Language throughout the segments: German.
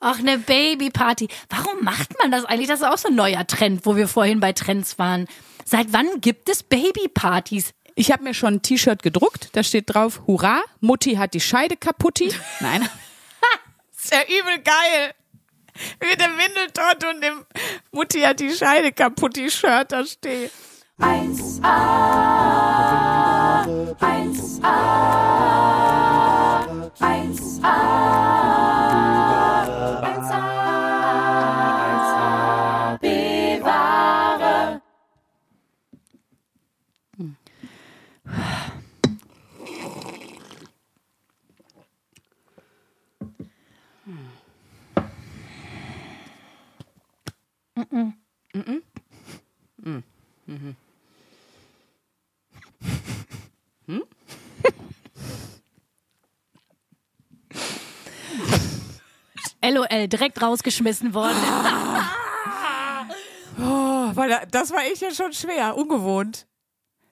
Ach, eine Babyparty. Warum macht man das eigentlich? Das ist auch so ein neuer Trend, wo wir vorhin bei Trends waren. Seit wann gibt es Babypartys? Ich habe mir schon ein T-Shirt gedruckt, da steht drauf, Hurra, Mutti hat die Scheide kaputti. Nein. ist ja übel geil. Mit dem Windeltott und dem Mutti hat die Scheide kaputti Shirt da steht. 1a, 1a, 1a, 1a, LOL, direkt rausgeschmissen worden. Oh, weil da- das war ich ja schon schwer, ungewohnt.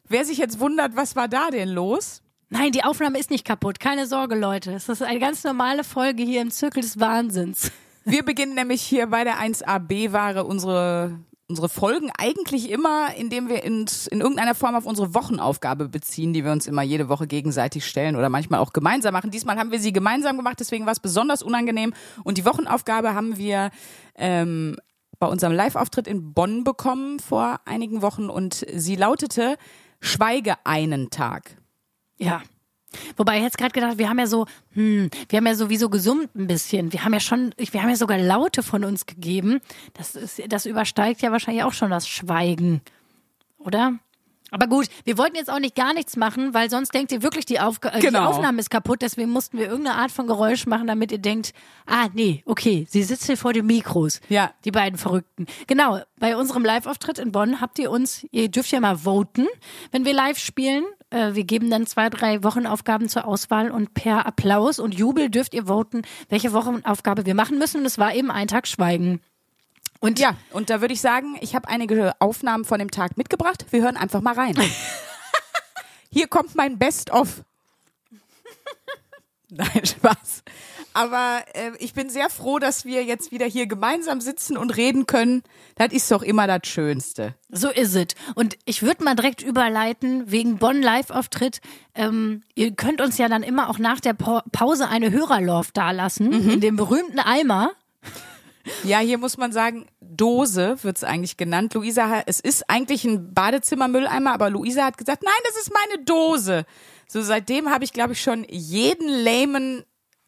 Wer sich jetzt wundert, was war da denn los? Nein, die Aufnahme ist nicht kaputt. Keine Sorge, Leute. Es ist eine ganz normale Folge hier im Zirkel des Wahnsinns. Wir beginnen nämlich hier bei der 1AB-Ware unsere, unsere Folgen eigentlich immer, indem wir uns in irgendeiner Form auf unsere Wochenaufgabe beziehen, die wir uns immer jede Woche gegenseitig stellen oder manchmal auch gemeinsam machen. Diesmal haben wir sie gemeinsam gemacht, deswegen war es besonders unangenehm. Und die Wochenaufgabe haben wir ähm, bei unserem Live-Auftritt in Bonn bekommen vor einigen Wochen und sie lautete Schweige einen Tag. Ja. Wobei ich jetzt gerade gedacht, wir haben ja so, hm, wir haben ja sowieso gesummt ein bisschen. Wir haben ja schon, wir haben ja sogar Laute von uns gegeben. Das ist, das übersteigt ja wahrscheinlich auch schon das Schweigen, oder? Aber gut, wir wollten jetzt auch nicht gar nichts machen, weil sonst denkt ihr wirklich, die, Aufga äh, die Genau. Aufnahme ist kaputt. Deswegen mussten wir irgendeine Art von Geräusch machen, damit ihr denkt, ah, nee, okay, sie sitzt hier vor den Mikros. Ja. Die beiden Verrückten. Genau, bei unserem Live-Auftritt in Bonn habt ihr uns, ihr dürft ja mal voten, wenn wir live spielen. Äh, wir geben dann zwei, drei Wochenaufgaben zur Auswahl und per Applaus und Jubel dürft ihr voten, welche Wochenaufgabe wir machen müssen. Und es war eben ein Tag Schweigen. Und Ja, und da würde ich sagen, ich habe einige Aufnahmen von dem Tag mitgebracht. Wir hören einfach mal rein. Hier kommt mein Best-of. Nein, Spaß. Aber äh, ich bin sehr froh, dass wir jetzt wieder hier gemeinsam sitzen und reden können. Das ist doch immer das Schönste. So ist es. Und ich würde mal direkt überleiten, wegen Bonn Live-Auftritt. Ähm, ihr könnt uns ja dann immer auch nach der Pa- Pause eine Hörerlauf dalassen, in dem berühmten Eimer. Ja, hier muss man sagen, Dose wird's eigentlich genannt. Luisa, es ist eigentlich ein Badezimmermülleimer, aber Luisa hat gesagt, nein, das ist meine Dose. So seitdem habe ich, glaube ich, schon jeden lamen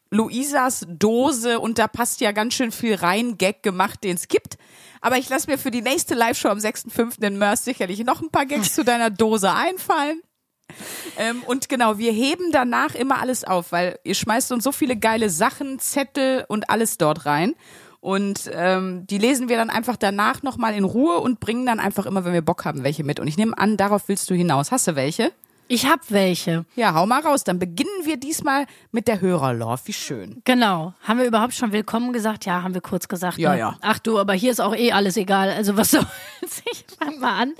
Luisas Dose und da passt ja ganz schön viel rein Gag gemacht, den es gibt. Aber ich lasse mir für die nächste Live-Show am 6.5. in Mörs sicherlich noch ein paar Gags zu deiner Dose einfallen. Ähm, und genau, wir heben danach immer alles auf, weil ihr schmeißt uns so viele geile Sachen, Zettel und alles dort rein. Und ähm, die lesen wir dann einfach danach nochmal in Ruhe und bringen dann einfach immer, wenn wir Bock haben, welche mit. Und ich nehme an, darauf willst du hinaus. Hast du welche? Ich hab welche. Ja, hau mal raus. Dann beginnen wir diesmal mit der Hörerlauf. Wie schön. Genau. Haben wir überhaupt schon willkommen gesagt? Ja, haben wir kurz gesagt. Ja, ne? ja. Ach du, aber hier ist auch eh alles egal. Also was soll's? Ich fang mal an.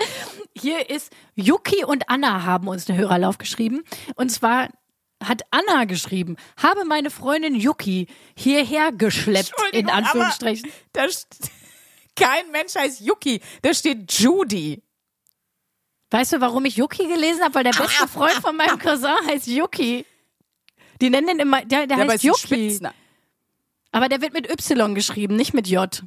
Hier ist Yuki und Anna haben uns eine Hörerlauf geschrieben. Und zwar hat Anna geschrieben, habe meine Freundin Yuki hierher geschleppt, in Anführungsstrichen. Aber da st- kein Mensch heißt Yuki. Da steht Judy. Weißt du, warum ich Yuki gelesen habe? Weil der beste Freund von meinem Cousin heißt Yuki. Die nennen den immer, der, der Ja, heißt Yuki. Aber der wird mit Y geschrieben, nicht mit J.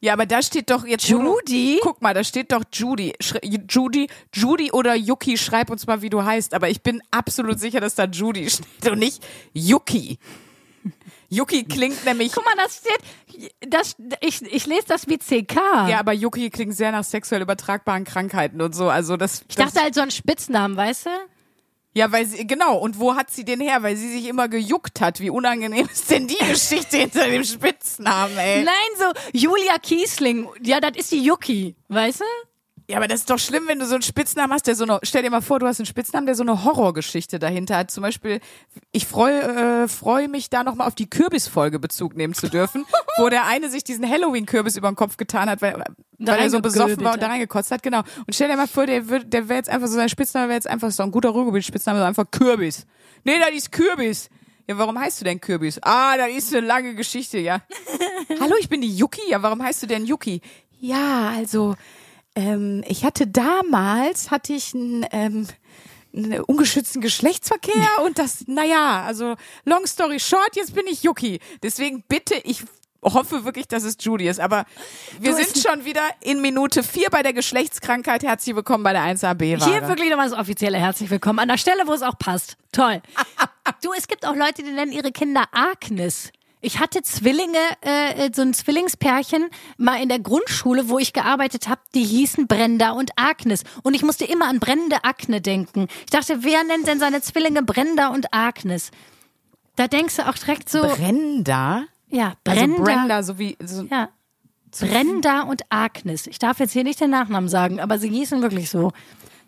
Ja, aber da steht doch jetzt. Judy? Guck mal, da steht doch Judy. Schre Judy, Judy oder Yuki, schreib uns mal, wie du heißt. Aber ich bin absolut sicher, dass da Judy steht und nicht Yuki. Yuki klingt nämlich. Guck mal, das steht, das, ich, ich lese das wie CK. Ja, aber Yuki klingt sehr nach sexuell übertragbaren Krankheiten und so. Also das. ich dachte halt so ein Spitznamen, weißt du? Ja, weil sie, genau. Und wo hat sie den her? Weil sie sich immer gejuckt hat. Wie unangenehm ist denn die Geschichte hinter dem Spitznamen, ey? Nein, so Julia Kiesling. Ja, das ist die Yuki, weißt du? Ja, aber das ist doch schlimm, wenn du so einen Spitznamen hast, der so eine, stell dir mal vor, du hast einen Spitznamen, der so eine Horrorgeschichte dahinter hat. Zum Beispiel, ich freue äh, freu mich da nochmal auf die Kürbisfolge Bezug nehmen zu dürfen, wo der eine sich diesen Halloween-Kürbis über den Kopf getan hat, weil, weil er so besoffen war und da reingekotzt hat, genau. Und stell dir mal vor, der, würd- der wäre jetzt einfach so, sein Spitzname wäre jetzt einfach so ein guter Ruhrgebiet-Spitzname, so einfach Kürbis. Nee, das ist Kürbis. Ja, warum heißt du denn Kürbis? Ah, da ist eine lange Geschichte, ja. Hallo, ich bin die Yuki. Ja, warum heißt du denn Yuki? Ja, also, ähm, ich hatte damals, hatte ich einen, ähm, ungeschützten Geschlechtsverkehr und das, naja, also, long story short, jetzt bin ich Yuki. Deswegen bitte, ich hoffe wirklich, dass es Judy ist, aber wir Du, sind schon wieder in Minute vier bei der Geschlechtskrankheit. Herzlich willkommen bei der 1AB-Ware. Hier wirklich nochmal das offizielle Herzlich willkommen an der Stelle, wo es auch passt. Toll. du, es gibt auch Leute, die nennen ihre Kinder Agnes. Ich hatte Zwillinge, äh, so ein Zwillingspärchen mal in der Grundschule, wo ich gearbeitet habe, die hießen Brenda und Agnes. Und ich musste immer an brennende Akne denken. Ich dachte, wer nennt denn seine Zwillinge Brenda und Agnes? Da denkst du auch direkt so, Brenda? ja, Also Brenda. Brenda, so wie, so, Ja. Brenda und Agnes. Ich darf jetzt hier nicht den Nachnamen sagen, aber sie hießen wirklich so.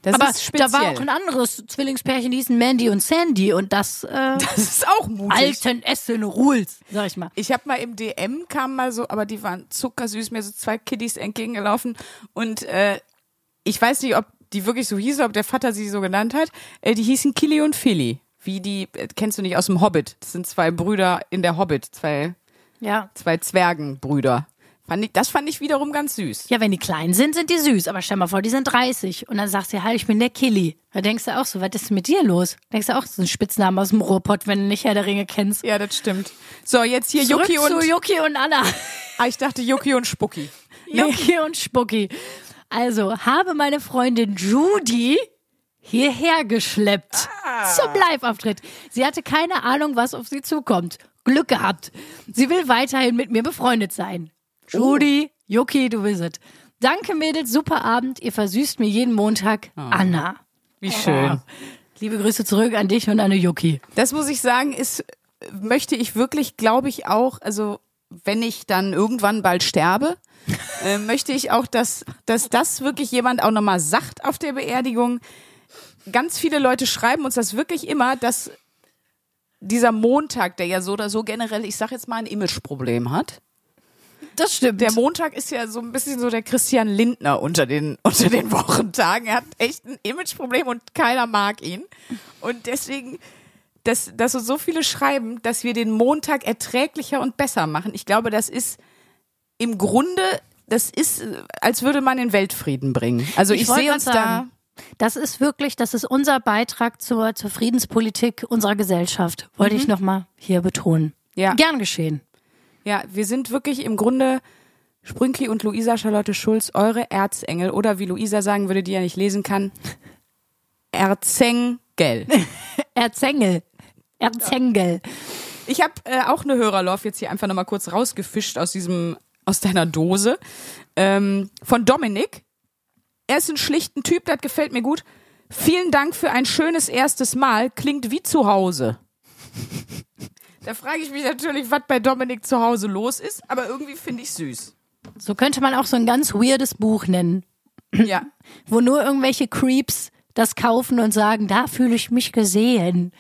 Das aber ist speziell. da war auch ein anderes Zwillingspärchen, die hießen Mandy und Sandy und das äh, das ist auch mutig. alten Essen Rules, sag ich mal. Ich habe mal im DM kam mal so, aber die waren zuckersüß, mir so zwei Kiddies entgegengelaufen und äh, ich weiß nicht, ob die wirklich so hießen, ob der Vater sie so genannt hat. Äh, die hießen Killy und Philly. Wie die, äh, kennst du nicht aus dem Hobbit? Das sind zwei Brüder in der Hobbit, zwei, Ja. zwei Zwergenbrüder. Fand ich, das fand ich wiederum ganz süß. Ja, wenn die klein sind, sind die süß. Aber stell mal vor, die sind 30. Und dann sagst du, halt, ich bin der Killy. Da denkst du auch so, was ist mit dir los? Denkst du auch, das ist ein Spitzname aus dem Ruhrpott, wenn du nicht Herr der Ringe kennst. Ja, das stimmt. So, jetzt hier Zurück Yuki und, zu Yuki und Anna. ah, ich dachte Yuki und Spucki. Yuki und Spucki. Also, habe meine Freundin Judy hierher geschleppt zum Live-Auftritt. Sie hatte keine Ahnung, was auf sie zukommt. Glück gehabt. Sie will weiterhin mit mir befreundet sein. Judy, Yuki, du bist es. Danke, Mädels, super Abend. Ihr versüßt mir jeden Montag. Anna. Wie schön. Liebe Grüße zurück an dich und an Yuki. Das muss ich sagen, ist, möchte ich wirklich, glaube ich auch, also wenn ich dann irgendwann bald sterbe, äh, möchte ich auch, dass, dass das wirklich jemand auch nochmal sagt auf der Beerdigung. Ganz viele Leute schreiben uns das wirklich immer, dass dieser Montag, der ja so oder so generell, ich sag jetzt mal, ein Imageproblem hat. Das stimmt. Der Montag ist ja so ein bisschen so der Christian Lindner unter den, unter den Wochentagen. Er hat echt ein Imageproblem und keiner mag ihn. Und deswegen, dass, dass so viele schreiben, dass wir den Montag erträglicher und besser machen. Ich glaube, das ist im Grunde, das ist, äh, als würde man den Weltfrieden bringen. Also ich, wollte sehe uns da. sagen, Das ist wirklich, das ist unser Beitrag zur, zur Friedenspolitik unserer Gesellschaft. Wollte ich nochmal hier betonen. Mhm. Ja. Gern geschehen. Ja, wir sind wirklich im Grunde Sprünkli und Luisa Charlotte Schulz, eure Erzengel. Oder wie Luisa sagen würde, die ja nicht lesen kann, Erzengel. Erzengel. Erzengel. Ich habe äh, auch eine Hörerlauf jetzt hier einfach nochmal kurz rausgefischt aus diesem, aus deiner Dose. Ähm, von Dominik. Er ist ein schlichten Typ, das gefällt mir gut. Vielen Dank für ein schönes erstes Mal. Klingt wie zu Hause. Da frage ich mich natürlich, was bei Dominik zu Hause los ist, aber irgendwie finde ich süß. So könnte man auch so ein ganz weirdes Buch nennen, Ja. wo nur irgendwelche Creeps das kaufen und sagen, da fühle ich mich gesehen.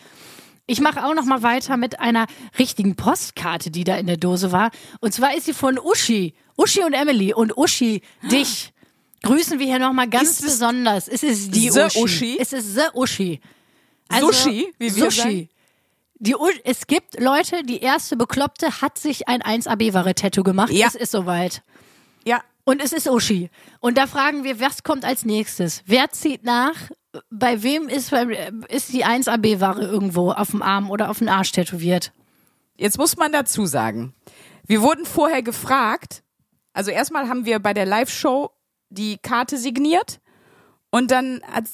Ich mache auch noch mal weiter mit einer richtigen Postkarte, die da in der Dose war. Und zwar ist sie von Uschi. Uschi und Emily. Und Uschi, dich grüßen wir hier noch mal ganz Ist es besonders. Es ist die Uschi. Uschi? Es ist the Uschi. Sushi, wie wir Sushi. sagen. Die, es gibt Leute, die erste Bekloppte hat sich ein 1AB-Ware-Tattoo gemacht. Ja. Es ist soweit. Ja. Und es ist Uschi. Und da fragen wir, was kommt als nächstes? Wer zieht nach? Bei wem ist, ist die 1AB-Ware irgendwo auf dem Arm oder auf dem Arsch tätowiert? Jetzt muss man dazu sagen, wir wurden vorher gefragt, also erstmal haben wir bei der Live-Show die Karte signiert und dann hat,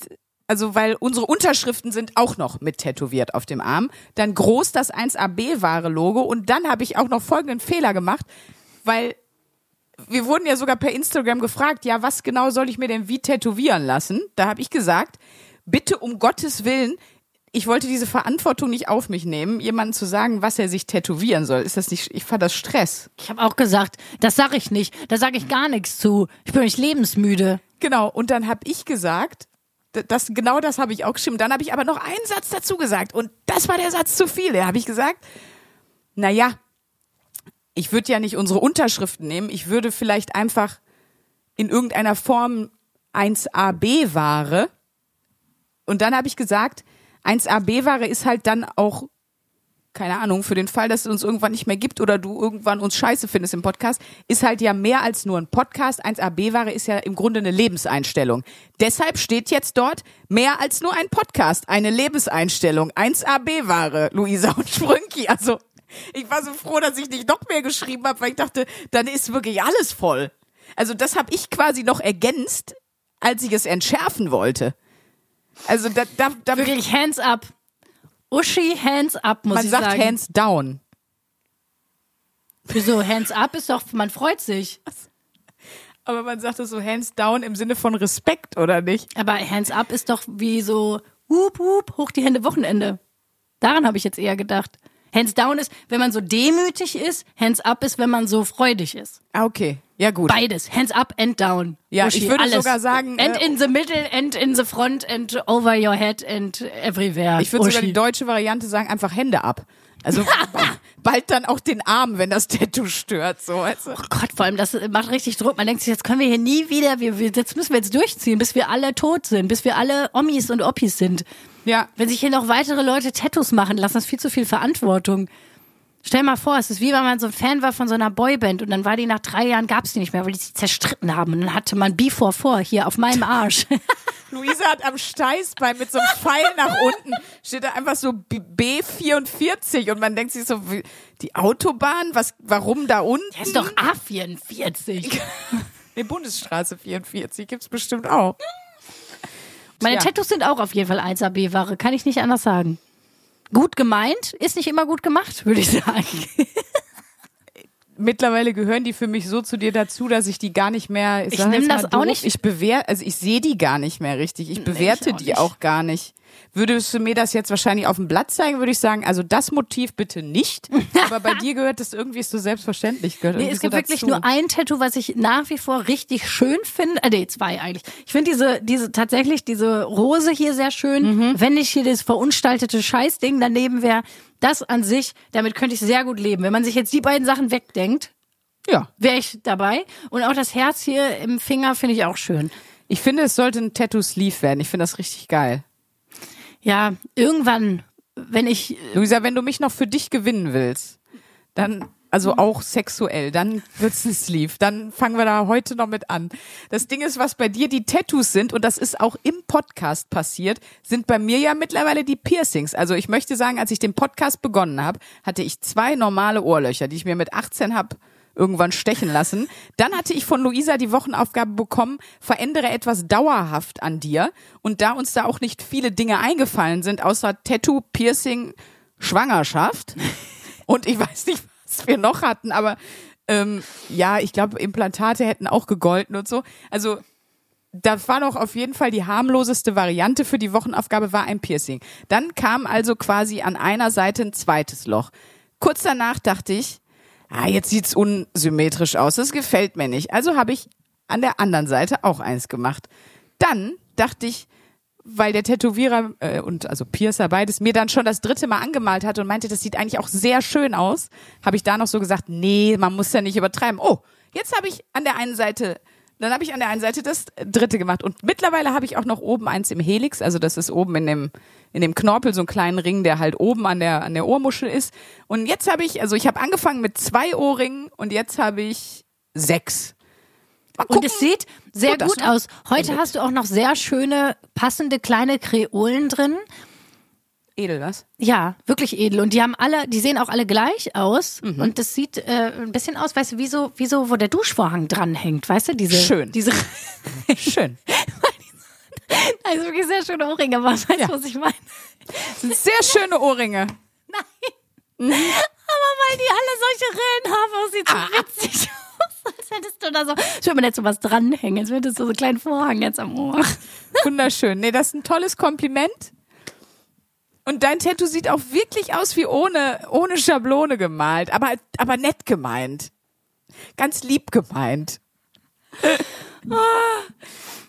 also weil unsere Unterschriften sind auch noch mit tätowiert auf dem Arm, dann groß das 1AB-Ware-Logo und dann habe ich auch noch folgenden Fehler gemacht, weil wir wurden ja sogar per Instagram gefragt, ja, was genau soll ich mir denn wie tätowieren lassen? Da habe ich gesagt, bitte um Gottes Willen, ich wollte diese Verantwortung nicht auf mich nehmen, jemandem zu sagen, was er sich tätowieren soll. Ist das nicht, ich fand das Stress. Ich habe auch gesagt, das sage ich nicht. Da sage ich gar nichts zu. Ich bin nicht lebensmüde. Genau, und dann habe ich gesagt, das, genau das habe ich auch geschrieben. Dann habe ich aber noch einen Satz dazu gesagt und das war der Satz zu viel. Da habe ich gesagt, na ja, ich würde ja nicht unsere Unterschriften nehmen, ich würde vielleicht einfach in irgendeiner Form 1AB-Ware. Und dann habe ich gesagt, 1AB-Ware ist halt dann auch keine Ahnung, für den Fall, dass es uns irgendwann nicht mehr gibt oder du irgendwann uns scheiße findest im Podcast, ist halt ja mehr als nur ein Podcast. 1AB-Ware ist ja im Grunde eine Lebenseinstellung. Deshalb steht jetzt dort mehr als nur ein Podcast, eine Lebenseinstellung. 1AB-Ware, Luisa und Sprünki. Also ich war so froh, dass ich nicht noch mehr geschrieben habe, weil ich dachte, dann ist wirklich alles voll. Also das habe ich quasi noch ergänzt, als ich es entschärfen wollte. Also da, da, da Wirklich hands up. Uschi, hands up, muss man ich sagt sagen. hands down. Wieso? Hands up ist doch, man freut sich. Aber man sagt es so hands down im Sinne von Respekt, oder nicht? Aber hands up ist doch wie so, hup, hup, hoch die Hände Wochenende. Daran habe ich jetzt eher gedacht. Hands down ist, wenn man so demütig ist. Hands up ist, wenn man so freudig ist. Ah, okay. Ja, gut. Beides. Hands up and down. Ja, Uschi, ich würde alles. sogar sagen, And äh, in the middle, and in the front, and over your head, and everywhere. Ich würde sogar die deutsche Variante sagen, einfach Hände ab. Also bald dann auch den Arm, wenn das Tattoo stört. So, weißt du? Oh Gott, vor allem, das macht richtig Druck. Man denkt sich, jetzt können wir hier nie wieder, wir, wir, jetzt müssen wir jetzt durchziehen, bis wir alle tot sind, bis wir alle Omis und Oppis sind. Ja. Wenn sich hier noch weitere Leute Tattoos machen lassen, das ist viel zu viel Verantwortung. Stell mal vor, es ist wie wenn man so ein Fan war von so einer Boyband und dann war die nach drei Jahren, gab's die nicht mehr, weil die sich zerstritten haben. Und dann hatte man Before vor hier auf meinem Arsch. Luisa hat am Steißbein mit so einem Pfeil nach unten, steht da einfach so B- B44 und man denkt sich so, die Autobahn, was, warum da unten? Das ist doch A44. Nee, Bundesstraße 44 gibt's bestimmt auch. Meine Tja. Tattoos sind auch auf jeden Fall 1AB-Ware, kann ich nicht anders sagen. Gut gemeint, ist nicht immer gut gemacht, würde ich sagen. Mittlerweile gehören die für mich so zu dir dazu, dass ich die gar nicht mehr. Ich sag nehm jetzt mal das auch doof, nicht- Ich bewerte, also ich sehe die gar nicht mehr richtig. Ich bewerte auch die nicht. auch gar nicht. Würdest du mir das jetzt wahrscheinlich auf dem Blatt zeigen, würde ich sagen, also das Motiv bitte nicht. Aber bei dir gehört das irgendwie so selbstverständlich. Gehört Nee, es gibt so wirklich nur ein Tattoo, was ich nach wie vor richtig schön finde. Äh, nee, zwei eigentlich. Ich finde diese, diese, tatsächlich diese Rose hier sehr schön. Mhm. Wenn nicht hier das verunstaltete Scheißding daneben wäre, das an sich, damit könnte ich sehr gut leben. Wenn man sich jetzt die beiden Sachen wegdenkt, Ja. wäre ich dabei. Und auch das Herz hier im Finger finde ich auch schön. Ich finde, es sollte ein Tattoo-Sleeve werden. Ich finde das richtig geil. Ja, irgendwann, wenn ich, Luisa, wenn du mich noch für dich gewinnen willst, dann, also auch sexuell, dann wird's ein Sleeve. Dann fangen wir da heute noch mit an. Das Ding ist, was bei dir die Tattoos sind, und das ist auch im Podcast passiert, sind bei mir ja mittlerweile die Piercings. Also ich möchte sagen, als ich den Podcast begonnen habe, hatte ich zwei normale Ohrlöcher, die ich mir mit 18 hab irgendwann stechen lassen. Dann hatte ich von Luisa die Wochenaufgabe bekommen, verändere etwas dauerhaft an dir. Und da uns da auch nicht viele Dinge eingefallen sind, außer Tattoo, Piercing, Schwangerschaft. Und ich weiß nicht, was wir noch hatten, aber ähm, ja, ich glaube, Implantate hätten auch gegolten und so. Also da war noch auf jeden Fall die harmloseste Variante für die Wochenaufgabe war ein Piercing. Dann kam also quasi an einer Seite ein zweites Loch. Kurz danach dachte ich, ah, jetzt sieht's unsymmetrisch aus, das gefällt mir nicht. Also habe ich an der anderen Seite auch eins gemacht. Dann dachte ich, weil der Tätowierer äh, und also Piercer beides mir dann schon das dritte Mal angemalt hat und meinte, das sieht eigentlich auch sehr schön aus, habe ich da noch so gesagt, nee, man muss ja nicht übertreiben. Oh, jetzt habe ich an der einen Seite, dann habe ich an der einen Seite das dritte gemacht und mittlerweile habe ich auch noch oben eins im Helix, also das ist oben in dem in dem Knorpel so einen kleinen Ring, der halt oben an der an der Ohrmuschel ist. Und jetzt habe ich, also ich habe angefangen mit zwei Ohrringen und jetzt habe ich sechs. Und es sieht sehr Gut, gut noch aus. Heute hast du auch noch sehr schöne, passende kleine Kreolen drin. Edel was? Ja, wirklich edel. Und die haben alle, die sehen auch alle gleich aus. Mhm. Und das sieht äh, ein bisschen aus, weißt du, wie so, wie so, wo der Duschvorhang dranhängt, weißt du? Diese, Schön. Diese, Schön. also wirklich sehr schöne Ohrringe, was weißt du, was ich meine? Das sind sehr schöne Ohrringe. Aber weil die alle solche Rillen haben, sieht so witzig aus. Als hättest du da so, ich würde mir jetzt so was dranhängen, als hättest du so einen kleinen Vorhang jetzt am Ohr. Wunderschön. Nee, das ist ein tolles Kompliment. Und dein Tattoo sieht auch wirklich aus wie ohne, ohne Schablone gemalt, aber, aber nett gemeint. Ganz lieb gemeint.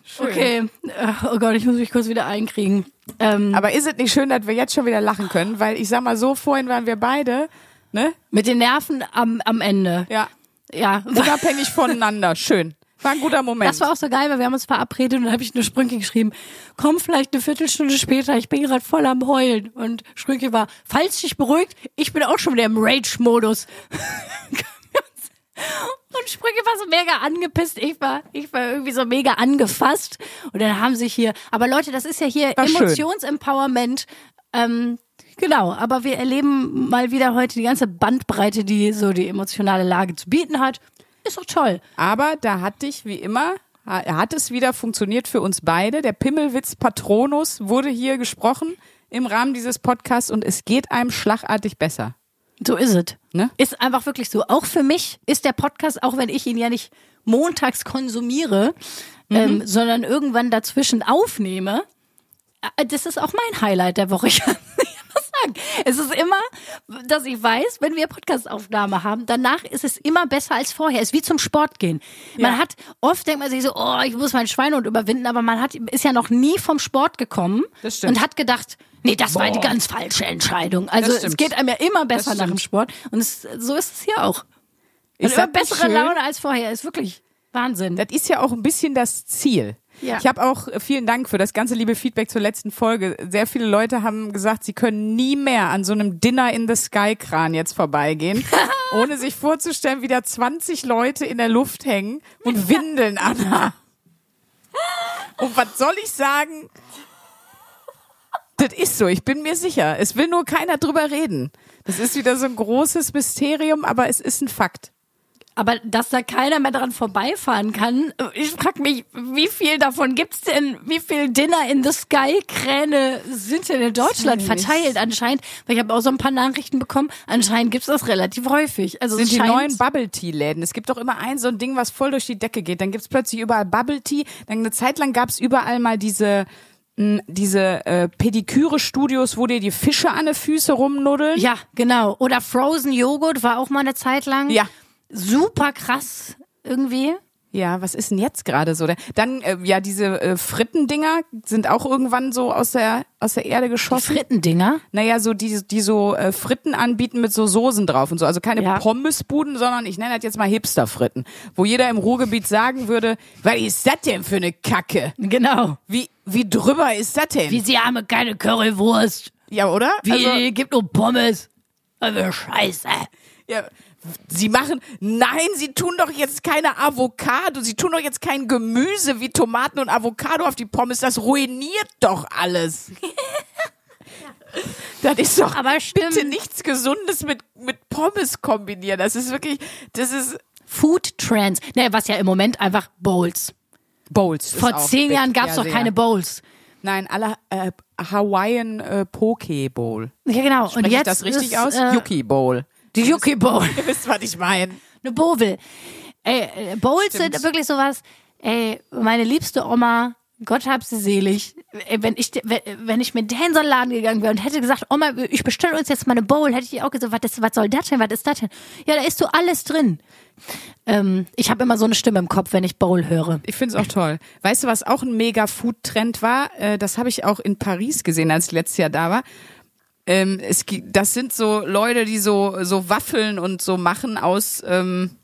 Schön. Okay, Äh, oh Gott, ich muss mich kurz wieder einkriegen. Ähm, Aber ist es nicht schön, dass wir jetzt schon wieder lachen können? Weil ich sag mal so, vorhin waren wir beide, ne? mit den Nerven am, am Ende. Ja. Ja, Unabhängig voneinander. Schön. War ein guter Moment. Das war auch so geil, weil wir haben uns verabredet und dann habe ich eine Sprünke geschrieben, komm vielleicht eine Viertelstunde später, ich bin gerade voll am Heulen. Und Sprünke war, falls dich beruhigt, ich bin auch schon wieder im Rage-Modus. Und Sprünge war so mega angepisst. Ich war, ich war irgendwie so mega angefasst. Und dann haben sich hier, aber Leute, das ist ja hier. Emotionsempowerment. Ähm, genau, aber wir erleben mal wieder heute die ganze Bandbreite, die so die emotionale Lage zu bieten hat. Ist doch toll. Aber da hat dich, wie immer, ha- hat es wieder funktioniert für uns beide. Der Pimmelwitz Patronus wurde hier gesprochen im Rahmen dieses Podcasts und es geht einem schlagartig besser. So ist es. Ne? Ist einfach wirklich so. Auch für mich ist der Podcast, auch wenn ich ihn ja nicht montags konsumiere, ähm, sondern irgendwann dazwischen aufnehme, äh, das ist auch mein Highlight der Woche. Sagen. Es ist immer, dass ich weiß, wenn wir Podcastaufnahme haben, danach ist es immer besser als vorher. Es ist wie zum Sport gehen. Man Ja. hat, oft denkt man sich so, oh, ich muss meinen Schweinehund überwinden, aber man hat, ist ja noch nie vom Sport gekommen und hat gedacht, nee, das war die ganz falsche Entscheidung. Also es geht einem ja immer besser nach dem. Sport. Und es, so ist es hier auch. Ist immer bessere? Laune als vorher. Ist wirklich Wahnsinn. Das ist ja auch ein bisschen das Ziel. Ja. Ich habe auch äh, vielen Dank für das ganze liebe Feedback zur letzten Folge. Sehr viele Leute haben gesagt, sie können nie mehr an so einem Dinner in the Sky Kran jetzt vorbeigehen, ohne sich vorzustellen, wie da 20 Leute in der Luft hängen und Windeln anhaben. Und was soll ich sagen? Das ist so, ich bin mir sicher. Es will nur keiner drüber reden. Das ist wieder so ein großes Mysterium, aber es ist ein Fakt. Aber dass da keiner mehr dran vorbeifahren kann, ich frage mich, wie viel davon gibt's denn, wie viel Dinner in the Sky Kräne sind denn in Deutschland verteilt anscheinend? Weil ich habe auch so ein paar Nachrichten bekommen, anscheinend gibt's das relativ häufig. Also sind die neuen Bubble Tea Läden. Es gibt doch immer ein so ein Ding, was voll durch die Decke geht. Dann gibt's plötzlich überall Bubble Tea. Dann eine Zeit lang gab's überall mal diese mh, diese äh, Pediküre-Studios, wo dir die Fische an den Füße rumnuddeln. Ja, genau. Oder Frozen Joghurt war auch mal eine Zeit lang. Ja. Super krass irgendwie. Ja, was ist denn jetzt gerade so? Dann äh, ja, diese äh, Frittendinger sind auch irgendwann so aus der aus der Erde Die geschossen. Frittendinger. Naja, so die, die so äh, Fritten anbieten mit so Soßen drauf und so. Also keine Ja. Pommesbuden, sondern ich nenne das jetzt mal Hipster-Fritten. Wo jeder im Ruhrgebiet sagen würde, was ist das denn für eine Kacke? Genau. Wie, wie drüber ist das denn? Wie sie haben keine Currywurst. ja, oder? Wie Also, gibt nur Pommes. Also Scheiße. ja, sie machen, nein, sie tun doch jetzt keine Avocado, sie tun doch jetzt kein Gemüse wie Tomaten und Avocado auf die Pommes, das ruiniert doch alles. Das ist doch Aber stimmt. bitte nichts Gesundes mit, mit Pommes kombinieren. Das ist wirklich, das ist Food Trends. Ne, was ja im Moment einfach Bowls. Bowls. Vor zehn. Jahren gab es Ja, doch keine Bowls. Nein, alle äh, Hawaiian äh, Poke Bowl. Ja, genau. Spreche Und ich jetzt das richtig ist, aus? Äh, Yuki Bowl. Die Yuki Bowl. Ihr wisst, was ich meine. Eine Bowl. Ey, äh, Bowls Stimmt. sind wirklich sowas. Ey, meine liebste Oma, Gott hab sie selig. Ey, wenn ich, wenn, ich mit der in so einen Laden gegangen wäre und hätte gesagt, Oma, ich bestelle uns jetzt mal eine Bowl, hätte ich auch gesagt, was, ist, was soll das denn? Was ist das denn? Ja, da ist so alles drin. Ähm, ich habe immer so eine Stimme im Kopf, wenn ich Bowl höre. Ich finde es auch toll. Weißt du, was auch ein mega Food-Trend war? Äh, das habe ich auch in Paris gesehen, als ich letztes Jahr da war. Ähm, es, das sind so Leute, die so, so Waffeln und so machen aus, ähm,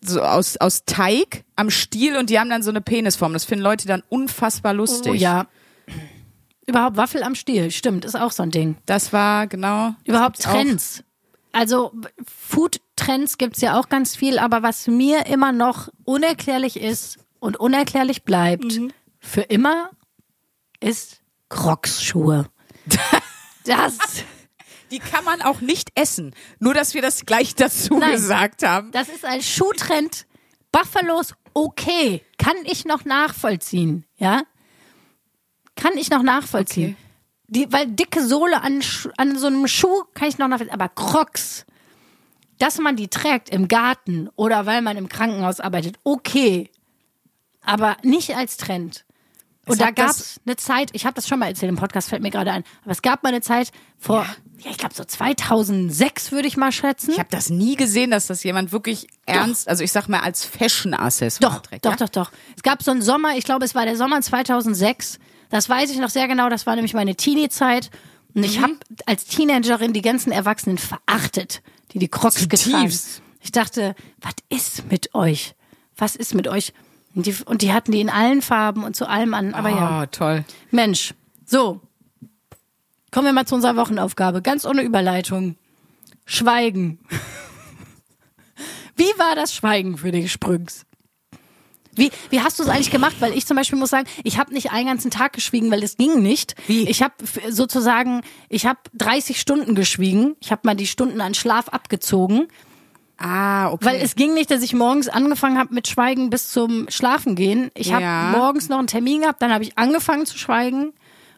so aus, aus Teig am Stiel und die haben dann so eine Penisform. Das finden Leute dann unfassbar lustig. Oh, ja. Überhaupt Waffel am Stiel, stimmt, ist auch so ein Ding. Das war genau. Überhaupt gibt's auch. Trends. Also Food-Trends gibt's ja auch ganz viel, aber was mir immer noch unerklärlich ist und unerklärlich bleibt Mhm. für immer, ist Crocs-Schuhe. Das, Die kann man auch nicht essen. Nur, dass wir das gleich dazu Nein. gesagt haben. das ist ein Schuhtrend. Buffalos, okay, kann ich noch nachvollziehen, ja? Kann ich noch nachvollziehen. Okay. Die, weil dicke Sohle an, an so einem Schuh kann ich noch nachvollziehen. Aber Crocs, dass man die trägt im Garten oder weil man im Krankenhaus arbeitet, okay. Aber nicht als Trend. Und Es da das- gab's eine Zeit, ich habe das schon mal erzählt im Podcast, fällt mir gerade ein, aber es gab mal eine Zeit vor, ja, ich glaube so 2006 würde ich mal schätzen. Ich habe das nie gesehen, dass das jemand wirklich ernst, also ich sag mal als Fashion-Accessoire Doch, trägt. doch, ja? doch, doch. Es gab so einen Sommer, ich glaube, es war der Sommer 2006. Das weiß ich noch sehr genau. Das war nämlich meine Teenie-Zeit. Und Mhm. ich habe als Teenagerin die ganzen Erwachsenen verachtet, die die Crocs Zutiefst. getragen. Ich dachte, was ist mit euch? was ist mit euch? Und die, und die hatten die in allen Farben und zu allem an. Aber ja, Oh, toll. Mensch. So. Kommen wir mal zu unserer Wochenaufgabe. Ganz ohne Überleitung. Schweigen. Wie war das Schweigen für dich, Sprüngs? Wie, wie hast du es eigentlich gemacht? Weil ich zum Beispiel muss sagen, ich habe nicht einen ganzen Tag geschwiegen, weil es ging nicht. Wie? Ich habe sozusagen, ich habe 30 Stunden geschwiegen. Ich habe mal die Stunden an Schlaf abgezogen, Ah, okay. weil es ging nicht, dass ich morgens angefangen habe mit Schweigen bis zum Schlafen gehen. Ich habe Ja. morgens noch einen Termin gehabt, dann habe ich angefangen zu schweigen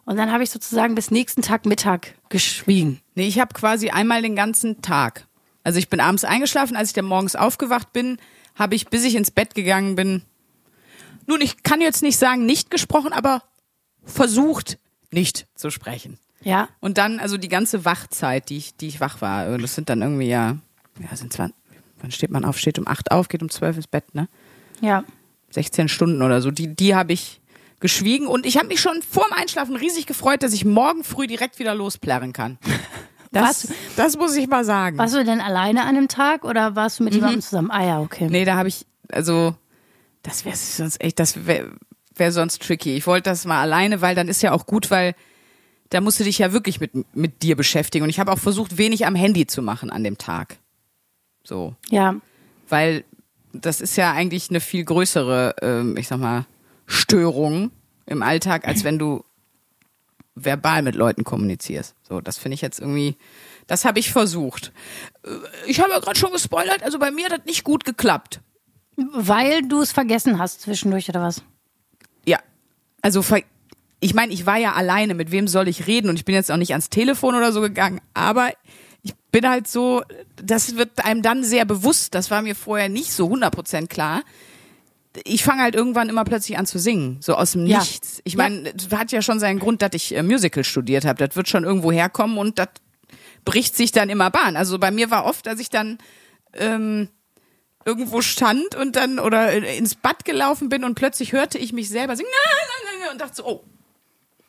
und dann habe ich sozusagen bis nächsten Tag Mittag geschwiegen. Nee, ich habe quasi einmal den ganzen Tag. Also ich bin abends eingeschlafen, als ich dann morgens aufgewacht bin, habe ich, bis ich ins Bett gegangen bin, nun, ich kann jetzt nicht sagen, nicht gesprochen, aber versucht, nicht zu sprechen. Ja. Und dann, also die ganze Wachzeit, die ich, die ich wach war, das sind dann irgendwie ja, ja, sind 20, wann steht man auf? Steht um acht auf, geht um zwölf ins Bett, ne? Ja. 16 Stunden oder so, die, die habe ich geschwiegen und ich habe mich schon vorm Einschlafen riesig gefreut, dass ich morgen früh direkt wieder losplärren kann. Das, das muss ich mal sagen. Warst du denn alleine an dem Tag oder warst du mit jemandem zusammen? Ah ja, okay. Nee, da habe ich, also, das wäre sonst echt, das wäre wär sonst tricky. Ich wollte das mal alleine, weil dann ist ja auch gut, weil da musst du dich ja wirklich mit, mit dir beschäftigen. Und ich habe auch versucht, wenig am Handy zu machen an dem Tag. So. Ja. Weil das ist ja eigentlich eine viel größere, ähm, ich sag mal, Störung im Alltag, als wenn du verbal mit Leuten kommunizierst. So, das finde ich jetzt irgendwie, das habe ich versucht. Äh, Ich habe ja gerade schon gespoilert, also bei mir hat das nicht gut geklappt. Weil du es vergessen hast zwischendurch oder was? Ja, also ich meine, ich war ja alleine, mit wem soll ich reden? Und ich bin jetzt auch nicht ans Telefon oder so gegangen, aber ich bin halt so, das wird einem dann sehr bewusst, das war mir vorher nicht so 100% klar. Ich fange halt irgendwann immer plötzlich an zu singen, so aus dem Ja. Nichts. Ich meine, das hat ja schon seinen Grund, dass ich äh, Musical studiert habe. Das wird schon irgendwo herkommen und das bricht sich dann immer Bahn. Also bei mir war oft, dass ich dann ähm, irgendwo stand und dann oder ins Bad gelaufen bin und plötzlich hörte ich mich selber singen und dachte so, oh,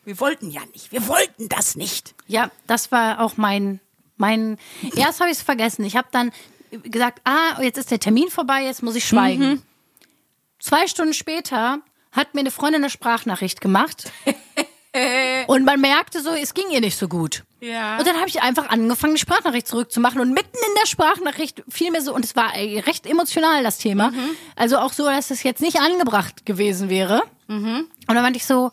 wir wollten ja nicht, wir wollten das nicht. Ja, das war auch mein, mein, erst habe ich es vergessen. Ich habe dann gesagt, ah, jetzt ist der Termin vorbei, jetzt muss ich schweigen. Mhm. Zwei Stunden später hat mir eine Freundin eine Sprachnachricht gemacht. Und man merkte so, es ging ihr nicht so gut. Ja. Und dann habe ich einfach angefangen, die Sprachnachricht zurückzumachen. Und mitten in der Sprachnachricht fiel mir so, und es war recht emotional, das Thema. Mhm. Also auch so, dass es jetzt nicht angebracht gewesen wäre. Mhm. Und dann meinte ich so,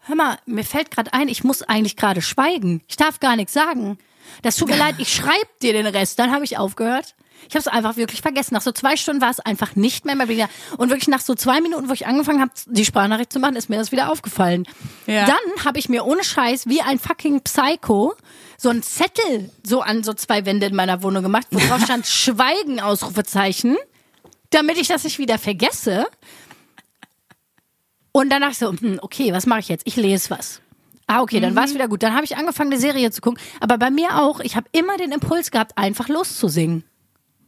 hör mal, mir fällt gerade ein, ich muss eigentlich gerade schweigen. Ich darf gar nichts sagen. Das tut mir leid, ich schreib dir den Rest. Dann habe ich aufgehört. Ich habe es einfach wirklich vergessen. Nach so zwei Stunden war es einfach nicht mehr mehr wieder. Und wirklich nach so zwei Minuten, wo ich angefangen habe, die Sprachnachricht zu machen, ist mir das wieder aufgefallen. Ja. Dann habe ich mir ohne Scheiß wie ein fucking Psycho so einen Zettel so an so zwei Wände in meiner Wohnung gemacht, wo drauf stand Schweigen, Ausrufezeichen, damit ich das nicht wieder vergesse. Und ich so, hm, okay, was mache ich jetzt? Ich lese was. Ah, okay, dann war es wieder gut. Dann habe ich angefangen, eine Serie zu gucken. Aber bei mir auch, ich habe immer den Impuls gehabt, einfach loszusingen.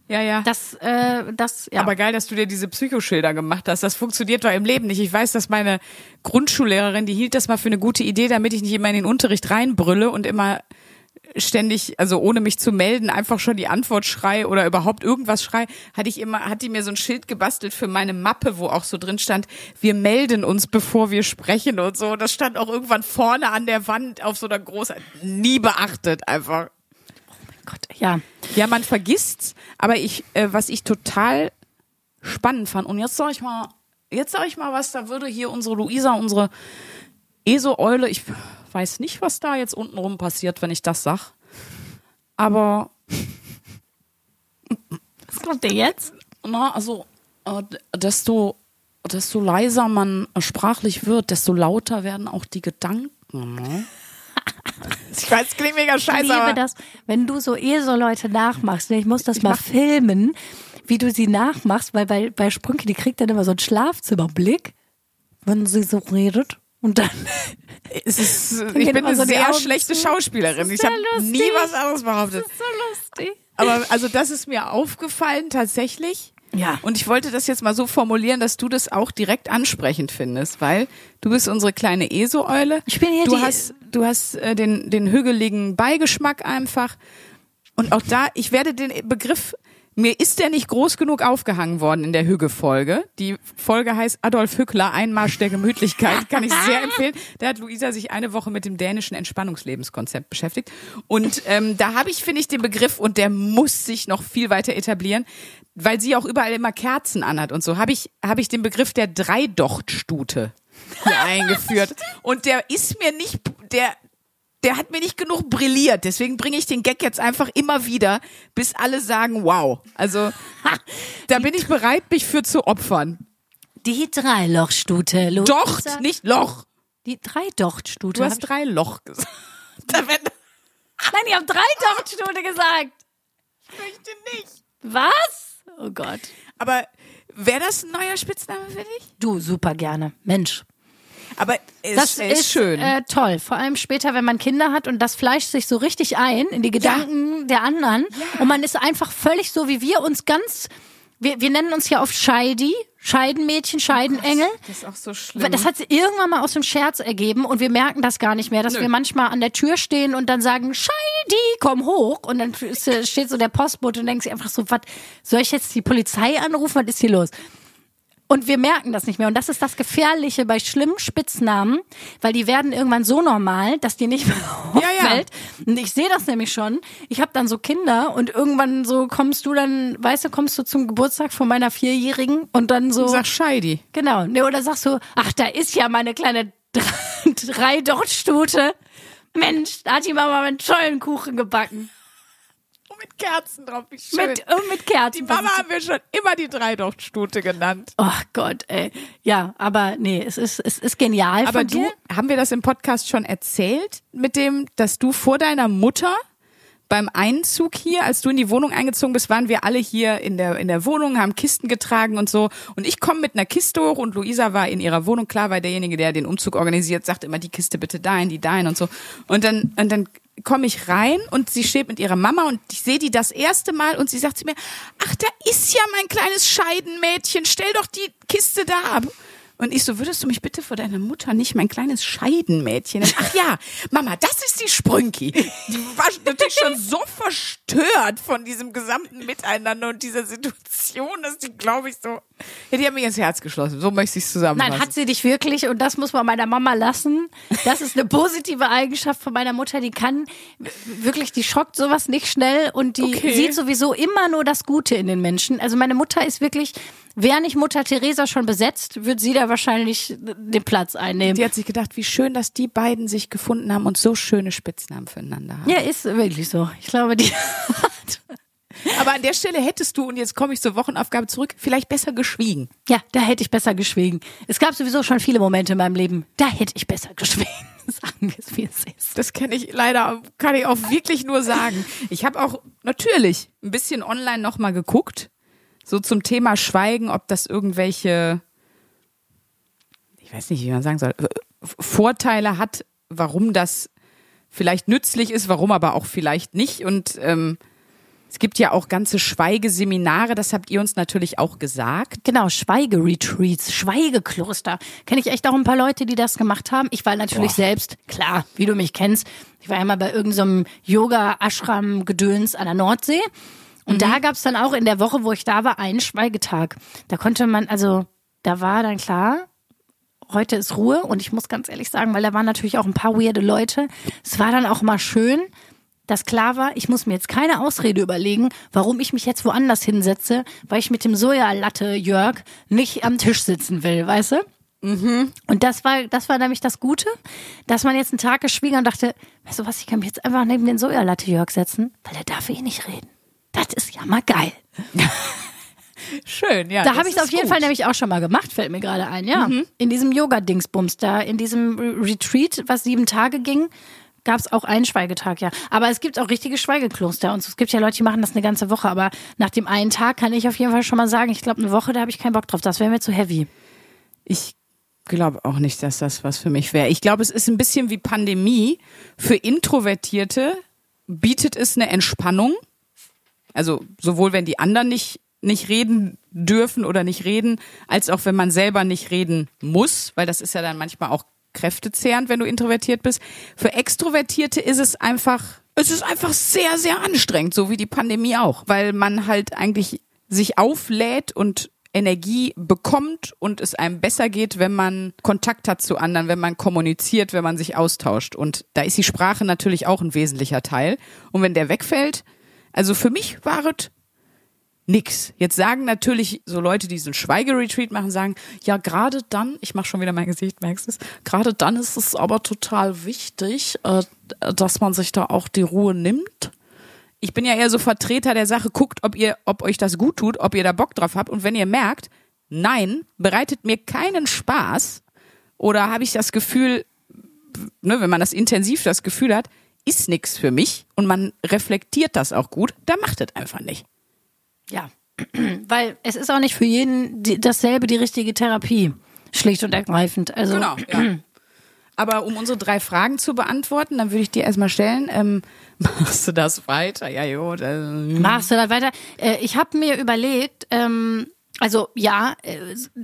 Ja, ja. Das, äh, das, ja. Aber geil, dass du dir diese Psychoschilder gemacht hast. Das funktioniert doch im Leben nicht. Ich weiß, dass meine Grundschullehrerin, die hielt das mal für eine gute Idee, damit ich nicht immer in den Unterricht reinbrülle und immer ständig, also ohne mich zu melden, einfach schon die Antwort schrei oder überhaupt irgendwas schrei, hatte ich immer, hat die mir so ein Schild gebastelt für meine Mappe, wo auch so drin stand, wir melden uns, bevor wir sprechen und so. Das stand auch irgendwann vorne an der Wand auf so einer großen, nie beachtet einfach. Gott, ja. Ja, man vergisst's, aber ich, äh, was ich total spannend fand, und jetzt sag ich mal, jetzt sag ich mal was, da würde hier unsere Luisa, unsere ESO-Eule, ich weiß nicht, was da jetzt untenrum passiert, wenn ich das sag. Aber, Was kommt denn jetzt? na, also, äh, desto, desto leiser man äh, sprachlich wird, desto lauter werden auch die Gedanken. Ne? Ich weiß, es klingt mega Ich scheiße, liebe aber das, wenn du so eh so Leute nachmachst. ne, Ich muss das mal filmen, wie du sie nachmachst, weil bei, bei Sprünke, die kriegt dann immer so einen Schlafzimmerblick, wenn sie so redet. Und dann, es ist, ich bin eine so sehr schlechte zu. Schauspielerin. Das ist Ich habe nie was anderes behauptet. so lustig. Aber also das ist mir aufgefallen tatsächlich. Ja. Und ich wollte das jetzt mal so formulieren, dass du das auch direkt ansprechend findest, weil du bist unsere kleine ESO-Eule. Ich bin hier du die- hast, du hast äh, den, den hügeligen Beigeschmack einfach. Und auch da, ich werde den Begriff Mir ist der nicht groß genug aufgehangen worden in der Hügge-Folge. Die Folge heißt Adolf Hückler, Einmarsch der Gemütlichkeit. Kann ich sehr empfehlen. Da hat Luisa sich eine Woche mit dem dänischen Entspannungslebenskonzept beschäftigt. Und ähm, da habe ich, finde ich, den Begriff, und der muss sich noch viel weiter etablieren, weil sie auch überall immer Kerzen anhat und so, habe ich, habe ich den Begriff der Dreidochtstute hier eingeführt. Und der ist mir nicht, der, der hat mir nicht genug brilliert. Deswegen bringe ich den Gag jetzt einfach immer wieder, bis alle sagen, wow. Also, da bin ich bereit, mich für zu opfern. Die Dreilochstute. Luisa. Docht, nicht Loch. Die Dreidochtstute. Du hast drei Loch gesagt. Nein, ich habe Dreidochtstute gesagt. Ich möchte nicht. Was? Oh Gott. Aber wäre das ein neuer Spitzname für dich? Du, super gerne. Mensch. Aber es Das er ist, schön. Äh, toll. Vor allem später, wenn man Kinder hat und das fleischt sich so richtig ein in die Gedanken der anderen. Und man ist einfach völlig so, wie wir uns ganz. Wir, wir nennen uns ja oft Scheidi, Scheidenmädchen, Scheidenengel. das ist auch so schlimm. Das hat sich irgendwann mal aus dem Scherz ergeben und wir merken das gar nicht mehr, dass Nö. wir manchmal an der Tür stehen und dann sagen, Scheidi, komm hoch. Und dann ist, äh, steht so der Postbote und denkt sich einfach so, was, soll ich jetzt die Polizei anrufen? Was ist hier los? Und wir merken das nicht mehr. Und das ist das Gefährliche bei schlimmen Spitznamen, weil die werden irgendwann so normal, dass die nicht mehr Ja, ja. auffällt. Und ich sehe das nämlich schon. Ich habe dann so Kinder und irgendwann so kommst du dann, weißt du, kommst du zum Geburtstag von meiner Vierjährigen und dann so. Sag Scheidi. Genau. Ne, oder sagst du, ach, da ist ja meine kleine drei Dochtstute. Mensch, da hat die Mama einen tollen Kuchen gebacken. Mit Kerzen drauf, wie schön. Mit, äh, mit Kerzen. die Mama haben wir schon immer die Dreidochtstute genannt. Oh Gott, ey. Ja, aber nee, es ist, es ist genial Aber von du, dir. haben wir das im Podcast schon erzählt, mit dem, dass du vor deiner Mutter beim Einzug hier, als du in die Wohnung eingezogen bist, waren wir alle hier in der, in der Wohnung, haben Kisten getragen und so. Und ich komme mit einer Kiste hoch und Luisa war in ihrer Wohnung. Klar, weil derjenige, der den Umzug organisiert, sagt immer, die Kiste bitte dahin, die dahin und so. Und dann, und dann komme ich rein und sie steht mit ihrer Mama und ich sehe die das erste Mal und sie sagt zu mir, ach, da ist ja mein kleines Scheidenmädchen, stell doch die Kiste da ab. Und ich so, würdest du mich bitte vor deiner Mutter nicht mein kleines Scheidenmädchen nennen? Ach ja, Mama, das ist die Sprünki. Die war natürlich schon so verstört von diesem gesamten Miteinander und dieser Situation, dass die, glaube ich, so, ja, die hat mich ins Herz geschlossen. So möchte ich es zusammenfassen. Nein, hat sie dich wirklich und das muss man meiner Mama lassen. Das ist eine positive Eigenschaft von meiner Mutter, die kann wirklich, die schockt sowas nicht schnell und die Okay. sieht sowieso immer nur das Gute in den Menschen. Also meine Mutter ist wirklich, wäre nicht Mutter Teresa schon besetzt, wird sie da wahrscheinlich den Platz einnehmen. Die hat sich gedacht, wie schön, dass die beiden sich gefunden haben und so schöne Spitznamen füreinander haben. Ja, ist wirklich so. Ich glaube, die Aber an der Stelle hättest du, und jetzt komme ich zur Wochenaufgabe zurück, vielleicht besser geschwiegen. Ja, da hätte ich besser geschwiegen. Es gab sowieso schon viele Momente in meinem Leben, da hätte ich besser geschwiegen. Sagen wir es, wie es ist. Das kenne ich leider, kann ich auch wirklich nur sagen. Ich habe auch natürlich ein bisschen online nochmal geguckt, so zum Thema Schweigen, ob das irgendwelche, ich weiß nicht, wie man sagen soll, äh, Vorteile hat, warum das vielleicht nützlich ist, warum aber auch vielleicht nicht. Und ähm, es gibt ja auch ganze Schweigeseminare, das habt ihr uns natürlich auch gesagt. Genau, Schweigeretreats, Schweigekloster. Kenne ich echt auch ein paar Leute, die das gemacht haben. Ich war natürlich selbst, klar, wie du mich kennst, ich war ja mal bei irgendeinem Yoga-Ashram-Gedöns an der Nordsee. Und da gab's dann auch in der Woche, wo ich da war, einen Schweigetag. Da konnte man, also, da war dann klar, heute ist Ruhe und ich muss ganz ehrlich sagen, weil da waren natürlich auch ein paar weirde Leute. Es war dann auch mal schön, dass klar war, ich muss mir jetzt keine Ausrede überlegen, warum ich mich jetzt woanders hinsetze, weil ich mit dem Sojalatte Jörg nicht am Tisch sitzen will, weißt du? Und das war, das war nämlich das Gute, dass man jetzt einen Tag geschwiegen und dachte, weißt du was, ich kann mich jetzt einfach neben den Sojalatte Jörg setzen, weil der darf eh nicht reden. Das ist ja mal geil. Schön, ja. Da habe ich es auf jeden gut. Fall nämlich auch schon mal gemacht, fällt mir gerade ein, ja. In diesem Yoga-Dingsbums da, in diesem Re- Retreat, was sieben Tage ging, gab es auch einen Schweigetag, ja. Aber es gibt auch richtige Schweigekloster und es gibt ja Leute, die machen das eine ganze Woche, aber nach dem einen Tag kann ich auf jeden Fall schon mal sagen, ich glaube, eine Woche, da habe ich keinen Bock drauf. Das wäre mir zu heavy. Ich glaube auch nicht, dass das was für mich wäre. Ich glaube, es ist ein bisschen wie Pandemie. Für Introvertierte bietet es eine Entspannung. Also sowohl wenn die anderen nicht nicht reden dürfen oder nicht reden, als auch wenn man selber nicht reden muss, weil das ist ja dann manchmal auch kräftezehrend, wenn du introvertiert bist. Für Extrovertierte ist es einfach es ist einfach sehr, sehr anstrengend, so wie die Pandemie auch, weil man halt eigentlich sich auflädt und Energie bekommt und es einem besser geht, wenn man Kontakt hat zu anderen, wenn man kommuniziert, wenn man sich austauscht. Und da ist die Sprache natürlich auch ein wesentlicher Teil. Und wenn der wegfällt, also für mich war es nix. Jetzt sagen natürlich so Leute, die diesen Schweigeretreat machen, sagen, ja, gerade dann, ich mache schon wieder mein Gesicht, merkst du es, gerade dann ist es aber total wichtig, äh, dass man sich da auch die Ruhe nimmt. Ich bin ja eher so Vertreter der Sache, guckt, ob ihr, ob euch das gut tut, ob ihr da Bock drauf habt. Und wenn ihr merkt, nein, bereitet mir keinen Spaß, oder habe ich das Gefühl, ne, wenn man das intensiv das Gefühl hat, ist nix für mich und man reflektiert das auch gut, dann macht es einfach nicht. Ja, weil es ist auch nicht für jeden die, dasselbe die richtige Therapie. Schlicht und ergreifend. Also, Genau, ja. Aber um unsere drei Fragen zu beantworten, dann würde ich dir erstmal stellen, ähm, machst du das weiter? Ja, jo. äh, Machst du da weiter? Äh, ich habe mir überlegt, ähm, also ja, äh,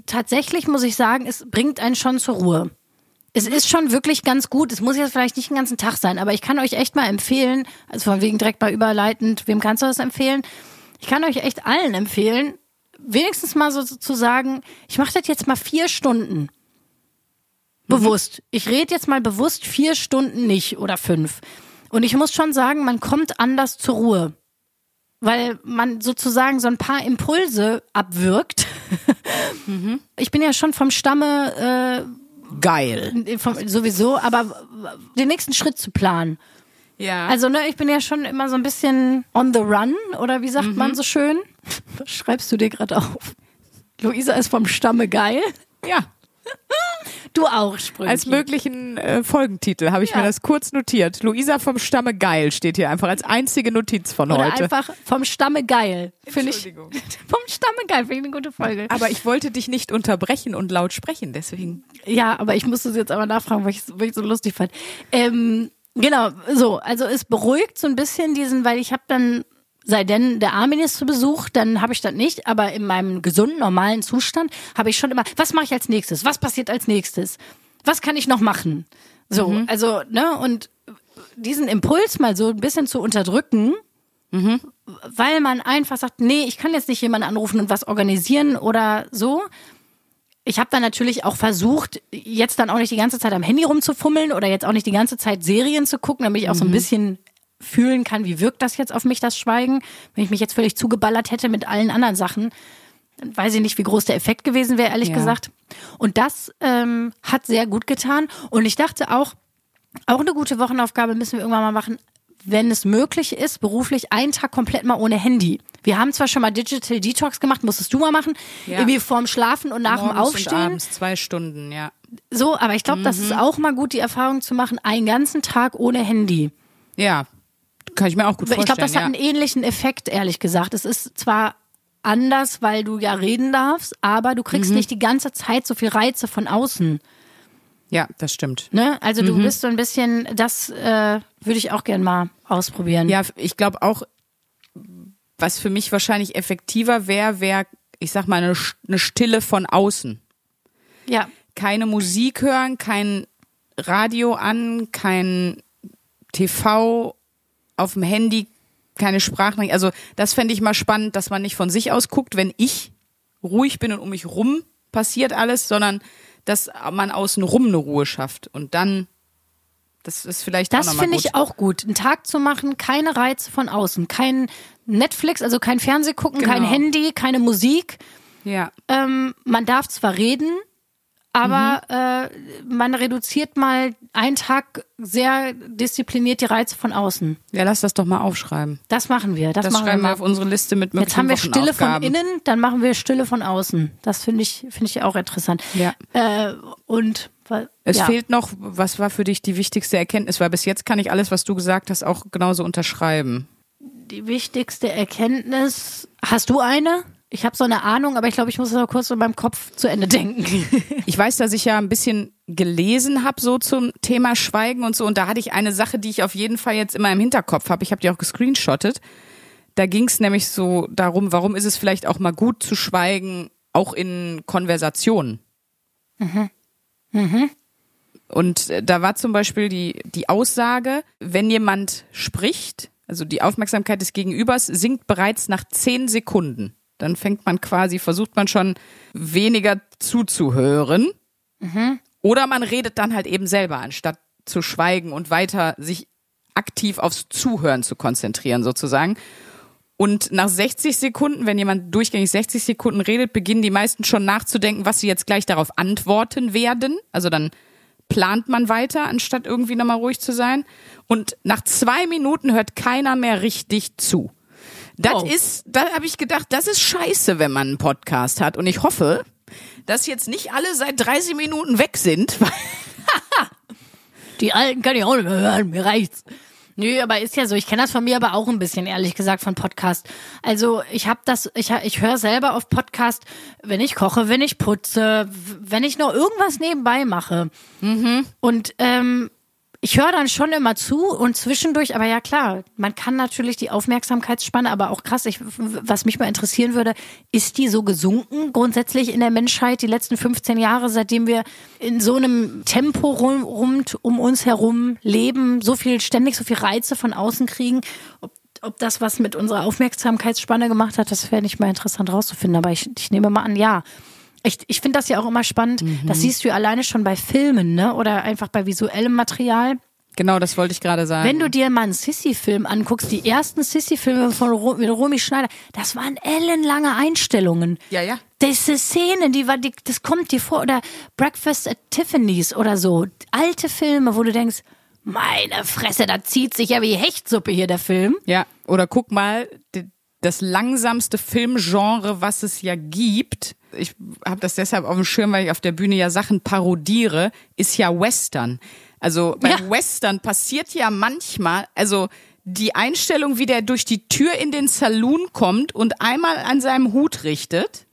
tatsächlich muss ich sagen, es bringt einen schon zur Ruhe. Es ist schon wirklich ganz gut. Es muss jetzt vielleicht nicht den ganzen Tag sein, aber ich kann euch echt mal empfehlen, also von wegen direkt mal überleitend, wem kannst du das empfehlen? Ich kann euch echt allen empfehlen, wenigstens mal so zu sagen, ich mache das jetzt mal vier Stunden. Bewusst. Ich rede jetzt mal bewusst vier Stunden nicht oder fünf. Und ich muss schon sagen, man kommt anders zur Ruhe. Weil man sozusagen so ein paar Impulse abwirkt. Ich bin ja schon vom Stamme geil. vom, sowieso, aber den nächsten Schritt zu planen. Ja. Also, ne, ich bin ja schon immer so ein bisschen on the run, oder wie sagt man so schön? Das schreibst du dir gerade auf. Luisa ist vom Stamme geil. ja. Du auch, Sprünki. Als möglichen äh, Folgentitel habe ich Ja. mir das kurz notiert. Luisa vom Stamme geil steht hier einfach als einzige Notiz von Oder heute. einfach vom Stamme geil. Finde ich. Entschuldigung. Vom Stamme geil, finde ich eine gute Folge. Aber ich wollte dich nicht unterbrechen und laut sprechen, deswegen. Ja, aber ich musste es jetzt aber nachfragen, weil ich es so lustig fand. Ähm, genau, so, also es beruhigt so ein bisschen diesen, weil ich habe dann, sei denn der Armin ist zu Besuch, dann habe ich das nicht, aber in meinem gesunden, normalen Zustand habe ich schon immer, was mache ich als nächstes? Was passiert als nächstes? Was kann ich noch machen? So, also, ne, und diesen Impuls mal so ein bisschen zu unterdrücken, weil man einfach sagt, nee, ich kann jetzt nicht jemanden anrufen und was organisieren oder so. Ich habe dann natürlich auch versucht, jetzt dann auch nicht die ganze Zeit am Handy rumzufummeln oder jetzt auch nicht die ganze Zeit Serien zu gucken, damit ich auch so ein bisschen fühlen kann, wie wirkt das jetzt auf mich, das Schweigen. Wenn ich mich jetzt völlig zugeballert hätte mit allen anderen Sachen, dann weiß ich nicht, wie groß der Effekt gewesen wäre, ehrlich Ja. gesagt. Und das ähm, hat sehr gut getan. Und ich dachte auch, auch eine gute Wochenaufgabe müssen wir irgendwann mal machen, wenn es möglich ist, beruflich einen Tag komplett mal ohne Handy. Wir haben zwar schon mal Digital Detox gemacht, musstest du mal machen, Ja. irgendwie vorm Schlafen und nach dem Morgens und Aufstehen. abends zwei Stunden, ja. So, aber ich glaube, das ist auch mal gut, die Erfahrung zu machen, einen ganzen Tag ohne Handy. Ja, kann ich mir auch gut vorstellen. ich glaube, das hat ja. einen ähnlichen Effekt, ehrlich gesagt. Es ist zwar anders, weil du ja reden darfst, aber du kriegst nicht die ganze Zeit so viel Reize von außen. ja, das stimmt. Ne? Also du bist so ein bisschen, das äh, würde ich auch gern mal ausprobieren. Ja, ich glaube auch, was für mich wahrscheinlich effektiver wäre, wäre, ich sag mal, eine, eine Stille von außen. ja. Keine Musik hören, kein Radio an, kein TV auf dem Handy, keine Sprachnachricht. Also das fände ich mal spannend, dass man nicht von sich aus guckt, wenn ich ruhig bin und um mich rum passiert alles, sondern dass man außen rum eine Ruhe schafft. Und dann, das ist vielleicht auch Das finde ich auch gut. Einen Tag zu machen, keine Reize von außen, kein Netflix, also kein Fernseh gucken, kein Genau. Handy, keine Musik. Ja, Ähm, man darf zwar reden, aber äh, man reduziert mal einen Tag sehr diszipliniert die Reize von außen. ja, lass das doch mal aufschreiben. Das machen wir. Das, Das machen wir schreiben wir mal. auf unsere Liste mit möglichen Jetzt haben wir Stille von innen, dann machen wir Stille von außen. Das finde ich, finde ich auch interessant. Ja. Äh, und Es ja. fehlt noch, was war für dich die wichtigste Erkenntnis? Weil bis jetzt kann ich alles, was du gesagt hast, auch genauso unterschreiben. die wichtigste Erkenntnis. Hast du eine? Ich habe so eine Ahnung, aber ich glaube, ich muss es noch kurz in meinem Kopf zu Ende denken. Ich weiß, dass ich ja ein bisschen gelesen habe so zum Thema Schweigen und so. Und da hatte ich eine Sache, die ich auf jeden Fall jetzt immer im Hinterkopf habe. Ich habe die auch gescreenshottet. Da ging es nämlich so darum, warum ist es vielleicht auch mal gut zu schweigen, auch in Konversationen. Und äh, da war zum Beispiel die, die Aussage, wenn jemand spricht, also die Aufmerksamkeit des Gegenübers sinkt bereits nach zehn Sekunden. Dann fängt man quasi, versucht man schon weniger zuzuhören. Oder man redet dann halt eben selber, anstatt zu schweigen und weiter sich aktiv aufs Zuhören zu konzentrieren, sozusagen. Und nach 60 Sekunden, wenn jemand durchgängig 60 Sekunden redet, beginnen die meisten schon nachzudenken, was sie jetzt gleich darauf antworten werden. Also dann plant man weiter, anstatt irgendwie nochmal ruhig zu sein. Und nach zwei Minuten hört keiner mehr richtig zu. Das Oh. ist, da habe ich gedacht, das ist scheiße, wenn man einen Podcast hat. Und ich hoffe, dass jetzt nicht alle seit 30 Minuten weg sind. Die alten kann ich auch nicht mehr hören, mir reicht's. Nö, aber ist ja so. Ich kenne das von mir aber auch ein bisschen, ehrlich gesagt, von Podcast. Also ich habe das, ich, ich höre selber auf Podcast, wenn ich koche, wenn ich putze, wenn ich noch irgendwas nebenbei mache. Und ähm, ich höre dann schon immer zu und zwischendurch, aber ja klar, man kann natürlich die Aufmerksamkeitsspanne, aber auch krass, ich, was mich mal interessieren würde, ist die so gesunken grundsätzlich in der Menschheit die letzten 15 Jahre, seitdem wir in so einem Tempo rum, rund um uns herum leben, so viel ständig so viel Reize von außen kriegen, ob, ob das was mit unserer Aufmerksamkeitsspanne gemacht hat, das wäre nicht mal interessant rauszufinden, aber ich, ich nehme mal an, ja. Ich, ich finde das ja auch immer spannend. Das siehst du ja alleine schon bei Filmen, ne? Oder einfach bei visuellem Material. genau, das wollte ich gerade sagen. Wenn du dir mal einen Sissy-Film anguckst, die ersten Sissy-Filme von Ro mit Romy Schneider, das waren ellenlange Einstellungen. Ja, ja. Diese Szene, die war, die, das kommt dir vor, oder Breakfast at Tiffany's oder so. Alte Filme, wo du denkst, meine Fresse, da zieht sich ja wie Hechtsuppe hier der Film. Ja, oder guck mal, das langsamste Filmgenre, was es ja gibt, ich habe das deshalb auf dem Schirm, weil ich auf der Bühne ja Sachen parodiere, ist ja Western. Also bei Ja. Western passiert ja manchmal, also die Einstellung, wie der durch die Tür in den Saloon kommt und einmal an seinem Hut richtet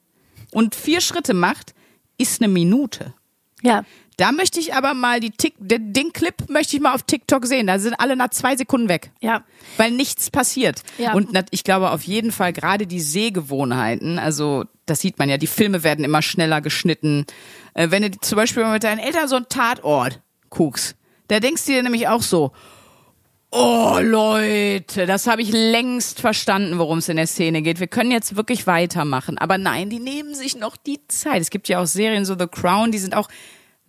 und vier Schritte macht, ist eine Minute. Ja. Da möchte ich aber mal die Tick, den, den Clip möchte ich mal auf TikTok sehen. Da sind alle nach zwei Sekunden weg Ja. weil nichts passiert. Ja. Und ich glaube auf jeden Fall gerade die Sehgewohnheiten, also das sieht man ja, die Filme werden immer schneller geschnitten. Äh, wenn du zum Beispiel mit deinen Eltern so einen Tatort guckst, da denkst du dir nämlich auch so, oh Leute, das habe ich längst verstanden, worum es in der Szene geht. Wir können jetzt wirklich weitermachen. Aber nein, die nehmen sich noch die Zeit. Es gibt ja auch Serien, so The Crown, die sind auch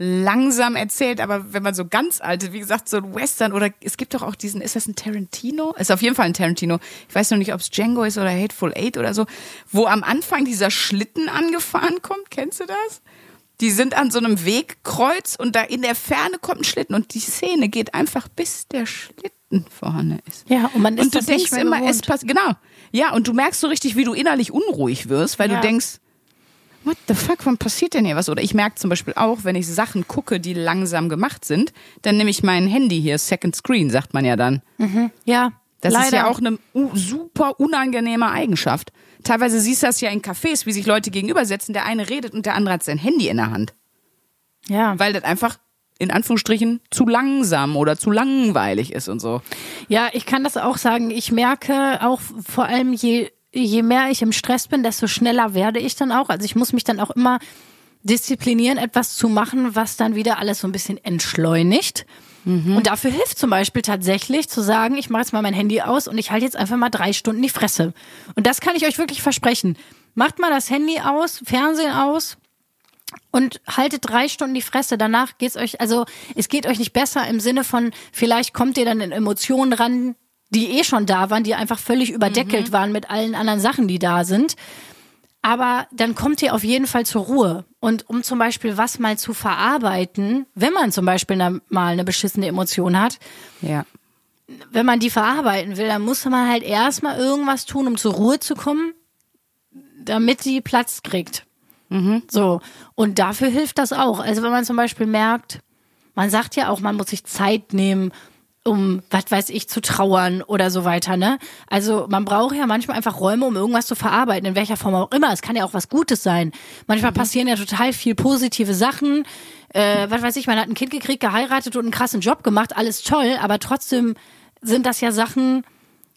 langsam erzählt, aber wenn man so ganz alte, wie gesagt, so ein Western oder es gibt doch auch diesen, ist das ein Tarantino? Ist auf jeden Fall ein Tarantino. Ich weiß noch nicht, ob es Django ist oder Hateful Eight oder so, wo am Anfang dieser Schlitten angefahren kommt. Kennst du das? Die sind an so einem Wegkreuz und da in der Ferne kommt ein Schlitten und die Szene geht einfach bis der Schlitten vorne ist. Ja, und man ist und du denkst immer, es gewohnt. passt, genau. Ja, und du merkst so richtig, wie du innerlich unruhig wirst, weil Ja. du denkst, what the fuck, wann passiert denn hier was? Oder ich merke zum Beispiel auch, wenn ich Sachen gucke, die langsam gemacht sind, dann nehme ich mein Handy hier, Second Screen, sagt man ja dann. Ja. Das leider. ist ja auch eine super unangenehme Eigenschaft. Teilweise siehst du das ja in Cafés, wie sich Leute gegenübersetzen, der eine redet und der andere hat sein Handy in der Hand. Ja. Weil das einfach in Anführungsstrichen zu langsam oder zu langweilig ist und so. Ja, ich kann das auch sagen. Ich merke auch vor allem, je, je mehr ich im Stress bin, desto schneller werde ich dann auch. Also ich muss mich dann auch immer disziplinieren, etwas zu machen, was dann wieder alles so ein bisschen entschleunigt. Und dafür hilft zum Beispiel tatsächlich zu sagen, ich mache jetzt mal mein Handy aus und ich halte jetzt einfach mal drei Stunden die Fresse. Und das kann ich euch wirklich versprechen. Macht mal das Handy aus, Fernsehen aus, und haltet drei Stunden die Fresse. Danach geht's euch, also es geht euch nicht besser im Sinne von, vielleicht kommt ihr dann in Emotionen ran, die eh schon da waren, die einfach völlig überdeckelt waren mit allen anderen Sachen, die da sind. Aber dann kommt ihr auf jeden Fall zur Ruhe. Und um zum Beispiel was mal zu verarbeiten, wenn man zum Beispiel mal eine beschissene Emotion hat, Ja. wenn man die verarbeiten will, dann muss man halt erstmal irgendwas tun, um zur Ruhe zu kommen, damit die Platz kriegt. So. Und dafür hilft das auch. Also wenn man zum Beispiel merkt, man sagt ja auch, man muss sich Zeit nehmen, um, was weiß ich, zu trauern oder so weiter, ne? Also man braucht ja manchmal einfach Räume, um irgendwas zu verarbeiten, in welcher Form auch immer. Es kann ja auch was Gutes sein. Manchmal passieren ja total viel positive Sachen. Äh, was weiß ich, man hat ein Kind gekriegt, geheiratet und einen krassen Job gemacht, alles toll, aber trotzdem sind das ja Sachen,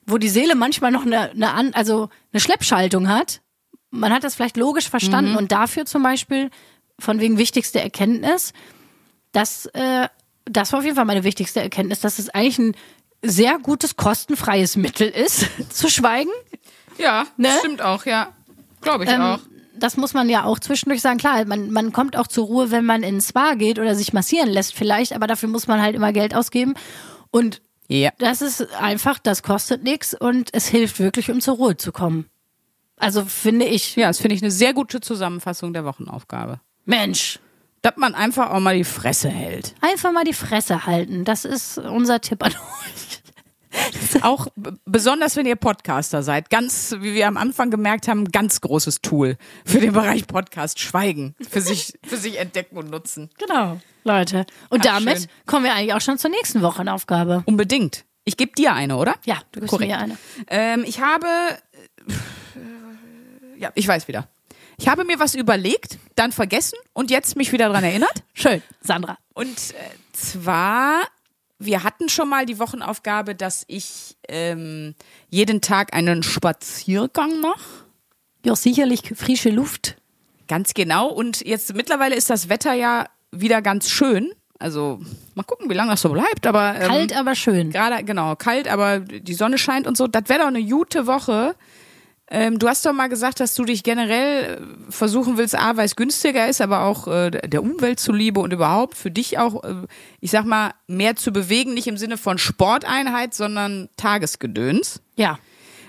wo die Seele manchmal noch eine, eine, also eine Schleppschaltung hat. Man hat das vielleicht logisch verstanden und dafür zum Beispiel, von wegen wichtigste Erkenntnis, dass äh, das war auf jeden Fall meine wichtigste Erkenntnis, dass es eigentlich ein sehr gutes, kostenfreies Mittel ist, zu schweigen. Ja, Ne? stimmt auch, ja. Glaube ich Ähm, auch. Das muss man ja auch zwischendurch sagen. Klar, man, man kommt auch zur Ruhe, wenn man in ein Spa geht oder sich massieren lässt vielleicht, aber dafür muss man halt immer Geld ausgeben. Und Ja. das ist einfach, das kostet nichts und es hilft wirklich, um zur Ruhe zu kommen. Also finde ich, Ja, das finde ich eine sehr gute Zusammenfassung der Wochenaufgabe. Mensch, Dass man einfach auch mal die Fresse hält. einfach mal die Fresse halten. Das ist unser Tipp an euch. Auch besonders, wenn ihr Podcaster seid. Ganz, wie wir am Anfang gemerkt haben, ganz großes Tool für den Bereich Podcast. Schweigen. Für sich, für sich entdecken und nutzen. Genau, Leute. Und Ach, damit schön. kommen wir eigentlich auch schon zur nächsten Wochenaufgabe. Unbedingt. Ich gebe dir eine, oder? Ja, du gibst Korrekt. mir eine. Ähm, ich habe, äh, ja, ich weiß wieder. Ich habe mir was überlegt, dann vergessen und jetzt mich wieder dran erinnert. Schön, Sandra. Und äh, zwar, wir hatten schon mal die Wochenaufgabe, dass ich ähm, jeden Tag einen Spaziergang mache. Ja, sicherlich frische Luft. Ganz genau. Und jetzt mittlerweile ist das Wetter ja wieder ganz schön. Also mal gucken, wie lange das so bleibt. Aber ähm, Kalt, aber schön. Gerade, genau, kalt, aber die Sonne scheint und so. Das wäre doch eine gute Woche. Ähm, du hast doch mal gesagt, dass du dich generell äh, versuchen willst, A, weil es günstiger ist, aber auch äh, der Umwelt zuliebe und überhaupt für dich auch, äh, ich sag mal, mehr zu bewegen, nicht im Sinne von Sporteinheit, sondern Tagesgedöns. Ja.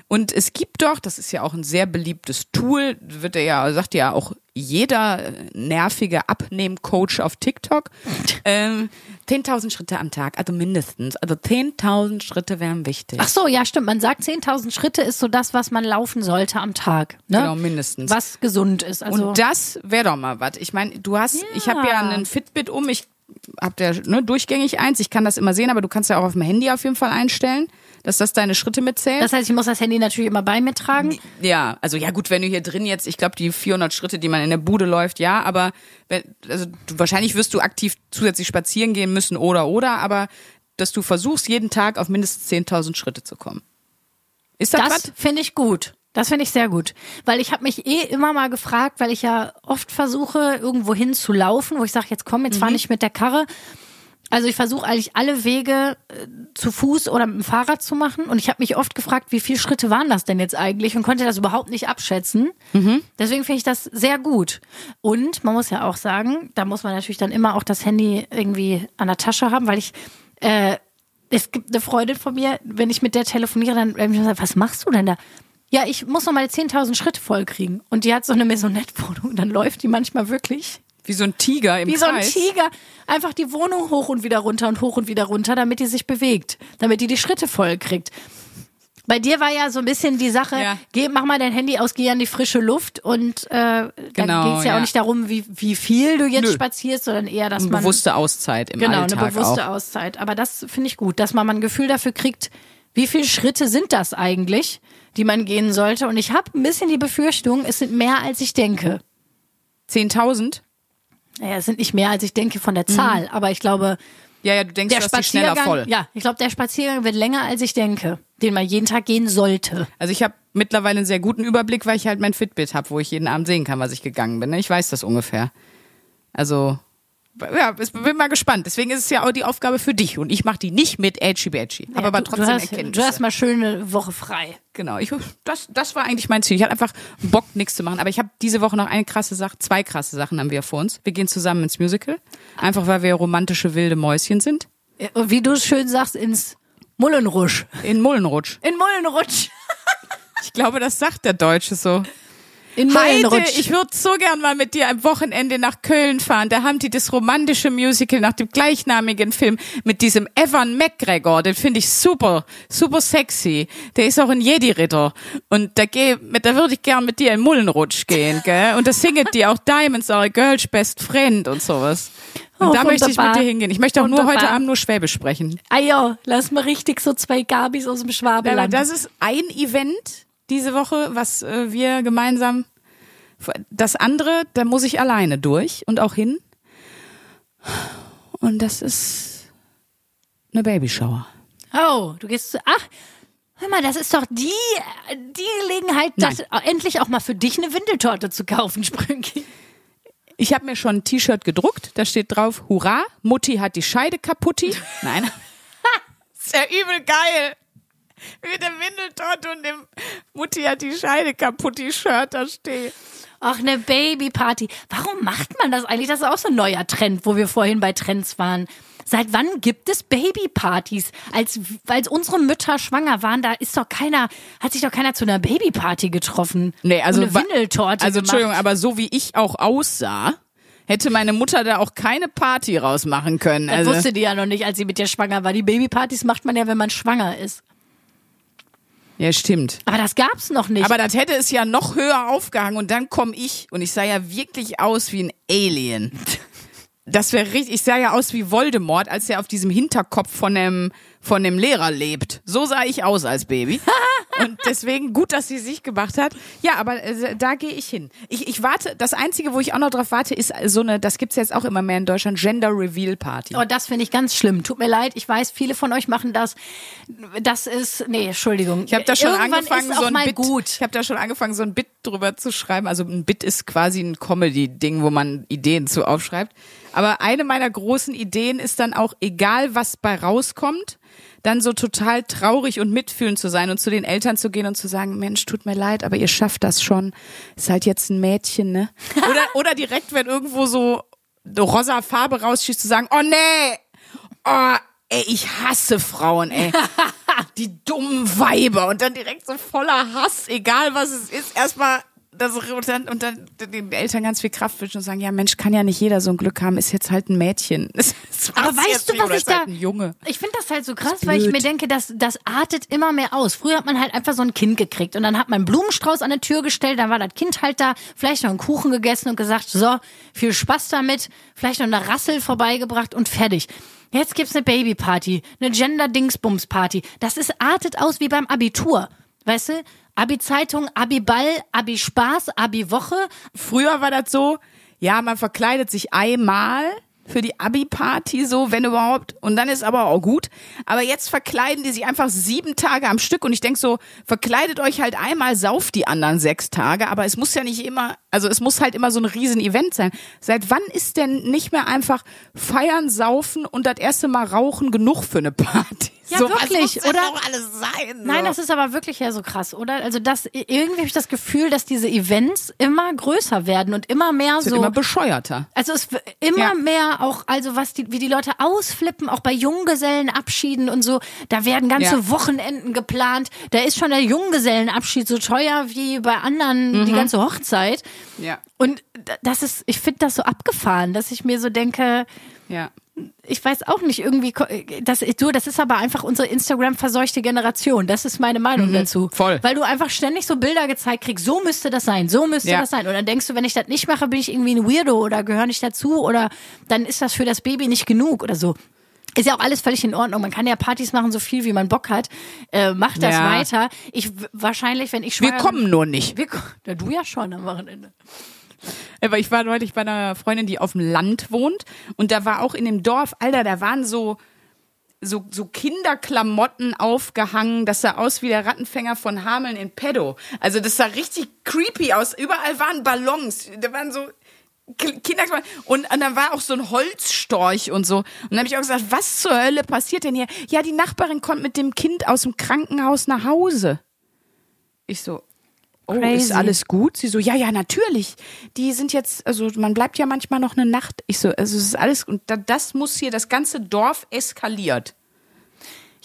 Und es gibt doch, das ist ja auch ein sehr beliebtes Tool, wird ja, sagt ja auch jeder äh, nervige Abnehmcoach auf TikTok, ähm, 10.000 Schritte am Tag, also mindestens. Also 10.000 Schritte wären wichtig. Ach so, ja, stimmt. Man sagt 10.000 Schritte ist so das, was man laufen sollte am Tag. Ne? Genau, mindestens. Was gesund ist. Also, Und das wäre doch mal was. Ich meine, du hast, ich habe ja einen Fitbit um, ich habe ja ne, durchgängig eins, ich kann das immer sehen, aber du kannst ja auch auf dem Handy auf jeden Fall einstellen, dass das deine Schritte mitzählt. das heißt, ich muss das Handy natürlich immer bei mir tragen. Ja, also ja gut, wenn du hier drin jetzt, ich glaube die 400 Schritte, die man in der Bude läuft, ja, aber wenn, also du, wahrscheinlich wirst du aktiv zusätzlich spazieren gehen müssen oder oder, aber dass du versuchst jeden Tag auf mindestens 10.000 Schritte zu kommen. Ist das, Das finde ich gut. Das finde ich sehr gut. Weil ich habe mich eh immer mal gefragt, weil ich ja oft versuche, irgendwo hin zu laufen, wo ich sage, jetzt komm, jetzt Mhm. fahr nicht mit der Karre. Also ich versuche eigentlich alle Wege äh, zu Fuß oder mit dem Fahrrad zu machen. Und ich habe mich oft gefragt, wie viele Schritte waren das denn jetzt eigentlich und konnte das überhaupt nicht abschätzen. Mhm. Deswegen finde ich das sehr gut. Und man muss ja auch sagen, da muss man natürlich dann immer auch das Handy irgendwie an der Tasche haben, weil ich äh, es gibt eine Freundin von mir, wenn ich mit der telefoniere, dann ich sage, was machst du denn da? Ja, ich muss noch mal 10.000 Schritte voll kriegen. Und die hat so eine Maisonette-Wohnung. Dann läuft die manchmal wirklich Wie so ein Tiger im wie so ein Kreis. Tiger einfach die Wohnung hoch und wieder runter und hoch und wieder runter, damit die sich bewegt, damit die die Schritte voll kriegt. Bei dir war ja so ein bisschen die Sache, Ja. geh, mach mal dein Handy aus, geh an die frische Luft und äh, dann Genau, geht's ja, ja. auch nicht darum, wie, wie viel du jetzt Nö. spazierst, sondern eher, dass Eine man bewusste Auszeit im genau Alltag eine bewusste auch. Auszeit. Aber das finde ich gut, dass man mal ein Gefühl dafür kriegt, wie viele Schritte sind das eigentlich, die man gehen sollte. Und ich habe ein bisschen die Befürchtung, es sind mehr als ich denke. 10.000? Naja, es sind nicht mehr als ich denke von der Zahl, aber ich glaube, Ja, ja, du denkst, der du hast die schneller Spaziergang, voll. ja, ich glaube, der Spaziergang wird länger als ich denke, den man jeden Tag gehen sollte. Also ich habe mittlerweile einen sehr guten Überblick, weil ich halt mein Fitbit habe, wo ich jeden Abend sehen kann, was ich gegangen bin. ne? Ich weiß das ungefähr. Also, ja, ich bin mal gespannt. Deswegen ist es ja auch die Aufgabe für dich und ich mache die nicht mit Edgy Badgy. Aber, Ja, aber du, trotzdem du hast, Erkenntnisse. du hast mal schöne Woche frei. Genau, ich, das, das war eigentlich mein Ziel. Ich hatte einfach Bock, nichts zu machen. Aber ich habe diese Woche noch eine krasse Sache, zwei krasse Sachen haben wir vor uns. Wir gehen zusammen ins Musical. Einfach weil wir romantische wilde Mäuschen sind. Ja, und Wie du schön sagst, ins Mullenrusch. In Mullenrutsch. In Mullenrutsch. Ich glaube, das sagt der Deutsche so. In Heide, Mullenrutsch. ich würde so gern mal mit dir am Wochenende nach Köln fahren. Da haben die das romantische Musical nach dem gleichnamigen Film mit diesem Evan McGregor. Den finde ich super, super sexy. Der ist auch ein Jedi-Ritter. Und da, geh, da würde ich gern mit dir in Mullenrutsch gehen, gell? Und da singet die auch Diamonds are a girl's best friend und sowas. Und Oh, da möchte ich mit dir hingehen. Ich möchte auch nur Wunderbar. heute Abend nur Schwäbisch sprechen. Ah ja, lass mal richtig so zwei Gabis aus dem Aber Schwabeland. das ist ein Event diese Woche, was äh, wir gemeinsam. Das andere, da muss ich alleine durch und auch hin. Und das ist eine Babyshower. Oh, du gehst zu. Ach, hör mal, das ist doch die, die Gelegenheit, das, endlich auch mal für dich eine Windeltorte zu kaufen, Sprünki. Ich habe mir schon ein T-Shirt gedruckt, da steht drauf, Hurra, Mutti hat die Scheide kaputti. Nein. ist ja übel geil. Mit dem Windeltott und dem Mutti hat die Scheide kaputti Shirt da steht. Ach, eine Babyparty. Warum macht man das eigentlich? Das ist auch so ein neuer Trend, wo wir vorhin bei Trends waren. Seit wann gibt es Babypartys? Als, als unsere Mütter schwanger waren, da ist doch keiner, hat sich doch keiner zu einer Babyparty getroffen. Nee, also Und eine Windeltorte Also gemacht. Entschuldigung, aber so wie ich auch aussah, hätte meine Mutter da auch keine Party rausmachen können. Das Also wusste die ja noch nicht, als sie mit dir schwanger war. Die Babypartys macht man ja, wenn man schwanger ist. Ja, stimmt. Aber das gab's noch nicht. Aber das hätte es ja noch höher aufgehangen und dann komme ich und ich sah ja wirklich aus wie ein Alien. Das wäre richtig, ich sah ja aus wie Voldemort, als er auf diesem Hinterkopf von dem, von dem Lehrer lebt. So sah ich aus als Baby. Und deswegen gut, dass sie sich gemacht hat. Ja, aber äh, da gehe ich hin. Ich, ich warte, das Einzige, wo ich auch noch drauf warte, ist so eine, das gibt's jetzt auch immer mehr in Deutschland, Gender Reveal Party. Oh, das finde ich ganz schlimm. Tut mir leid, ich weiß, viele von euch machen das. Das ist, nee, Entschuldigung. Ich habe da schon Irgendwann angefangen, so ein Bit. gut. Ich habe da schon angefangen, so ein Bit drüber zu schreiben. Also ein Bit ist quasi ein Comedy-Ding, wo man Ideen zu aufschreibt. Aber eine meiner großen Ideen ist dann auch, egal was bei rauskommt, dann so total traurig und mitfühlend zu sein und zu den Eltern zu gehen und zu sagen, Mensch, tut mir leid, aber ihr schafft das schon. Ist halt jetzt ein Mädchen, ne? Oder, oder direkt, wenn irgendwo so rosa Farbe rausschießt, zu sagen, oh nee, oh, ey, ich hasse Frauen, ey. Die dummen Weiber und dann direkt so voller Hass, egal was es ist, erstmal das und dann, und dann den Eltern ganz viel Kraft wünschen und sagen, ja Mensch, kann ja nicht jeder so ein Glück haben, ist jetzt halt ein Mädchen. Aber weißt du, was ich ist halt da- ein Junge. Ich finde das halt so krass, weil ich mir denke, das, das artet immer mehr aus. Früher hat man halt einfach so ein Kind gekriegt und dann hat man einen Blumenstrauß an der Tür gestellt, dann war das Kind halt da, vielleicht noch einen Kuchen gegessen und gesagt, so, viel Spaß damit, vielleicht noch eine Rassel vorbeigebracht und fertig. Jetzt gibt's eine Babyparty, eine Gender-Dingsbums-Party. Das ist artet aus wie beim Abitur. Weißt du? Abi-Zeitung, Abi-Ball, Abi-Spaß, Abi-Woche. Früher war das so, ja, man verkleidet sich einmal für die Abi-Party so, wenn überhaupt. Und dann ist aber auch gut. Aber jetzt verkleiden die sich einfach sieben Tage am Stück. Und ich denk so, verkleidet euch halt einmal, sauft die anderen sechs Tage. Aber es muss ja nicht immer, also es muss halt immer so ein Riesen-Event sein. Seit wann ist denn nicht mehr einfach feiern, saufen und das erste Mal rauchen genug für eine Party? Ja, so, wirklich, was muss oder? Auch alles sein. Nein, so. das ist aber wirklich ja so krass, oder? Also das irgendwie habe ich das Gefühl, dass diese Events immer größer werden und immer mehr so. immer bescheuerter. also es immer Ja. mehr auch, also was die, wie die Leute ausflippen, auch bei Junggesellenabschieden und so, da werden ganze Ja. Wochenenden geplant. Da ist schon der Junggesellenabschied so teuer wie bei anderen die Mhm. ganze Hochzeit. Ja. Und das ist, ich finde das so abgefahren, dass ich mir so denke, Ja. ich weiß auch nicht, irgendwie, das, du, das ist aber einfach unsere Instagram-verseuchte Generation. Das ist meine Meinung dazu. Mhm. voll. Weil du einfach ständig so Bilder gezeigt kriegst, so müsste das sein, so müsste Ja. das sein. Und dann denkst du, wenn ich das nicht mache, bin ich irgendwie ein Weirdo oder gehöre nicht dazu oder dann ist das für das Baby nicht genug oder so. Ist ja auch alles völlig in Ordnung. Man kann ja Partys machen, so viel wie man Bock hat. Äh, mach das Ja. weiter. Ich wahrscheinlich, wenn ich Wir schwanger kommen nur nicht. Wir, du ja schon am Wochenende. Aber ich war neulich bei einer Freundin, die auf dem Land wohnt und da war auch in dem Dorf, Alter, da waren so so, so Kinderklamotten aufgehangen. Das sah aus wie der Rattenfänger von Hameln in Pedo. Also das sah richtig creepy aus. Überall waren Ballons. Da waren so Kinderklamotten. Und, und dann war auch so ein Holzstorch und so. Und dann habe ich auch gesagt, was zur Hölle passiert denn hier? Ja, die Nachbarin kommt mit dem Kind aus dem Krankenhaus nach Hause. Ich so, oh, Crazy. ist alles gut? Sie so, ja, ja, natürlich. Die sind jetzt, also man bleibt ja manchmal noch eine Nacht. Ich so, also es ist alles, und da, das muss hier, das ganze Dorf eskaliert.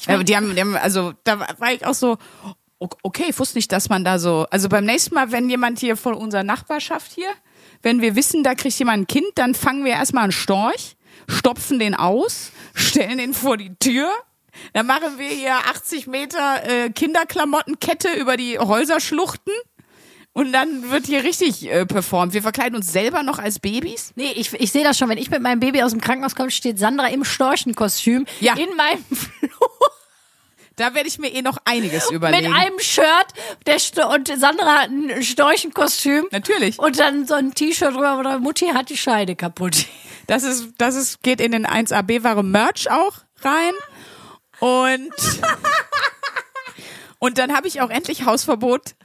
Ja, die haben, die haben, also da war ich auch so, okay, ich wusste nicht, dass man da so, also beim nächsten Mal, wenn jemand hier von unserer Nachbarschaft hier, wenn wir wissen, da kriegt jemand ein Kind, dann fangen wir erstmal einen Storch, stopfen den aus, stellen den vor die Tür, dann machen wir hier 80 Meter äh, Kinderklamottenkette über die Häuserschluchten und dann wird hier richtig äh, performt. Wir verkleiden uns selber noch als Babys. Nee, ich, ich sehe das schon. Wenn ich mit meinem Baby aus dem Krankenhaus komme, steht Sandra im Storchenkostüm Ja. in meinem Flur Da werde ich mir eh noch einiges mit überlegen. einem Shirt. Der Sto und Sandra hat ein Storchenkostüm. Natürlich. Und dann so ein T-Shirt drüber, wo da Mutti hat die Scheide kaputt. Das ist, das ist, geht in den 1AB-Ware Merch auch rein. Und, und dann habe ich auch endlich Hausverbot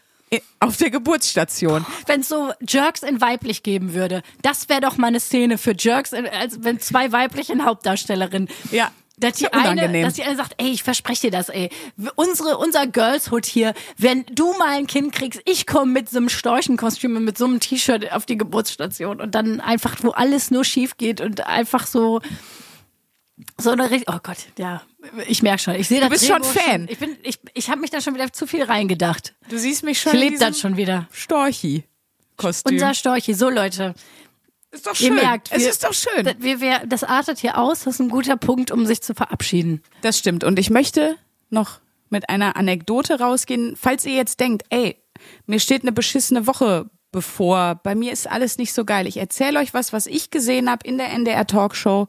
auf der Geburtsstation. Wenn es so Jerks in weiblich geben würde, das wäre doch mal eine Szene für Jerks, in, als wenn zwei weiblichen Hauptdarstellerinnen. Ja. Dass die, ja eine, unangenehm. dass die eine sagt, ey, ich verspreche dir das, ey. Unsere, unser Girls Hood hier, wenn du mal ein Kind kriegst, ich komme mit so einem Storchenkostüm und mit so einem T-Shirt auf die Geburtsstation und dann einfach, wo alles nur schief geht und einfach so, so eine richtig, oh Gott, ja, ich merke schon, ich sehe das bist schon Drehbuch Fan. Ich bin, ich, ich habe mich da schon wieder zu viel reingedacht. Du siehst mich schon Ich lebe das schon wieder. Storchi-Kostüm. Unser Storchi, so Leute. ist doch Ihr schön. merkt, es wir- ist doch schön. Das, wir, wir, das artet hier aus, das ist ein guter Punkt, um sich zu verabschieden. Das stimmt. Und ich möchte noch mit einer Anekdote rausgehen, falls ihr jetzt denkt, ey, mir steht eine beschissene Woche bevor, bei mir ist alles nicht so geil. Ich erzähle euch was, was ich gesehen habe in der NDR Talkshow.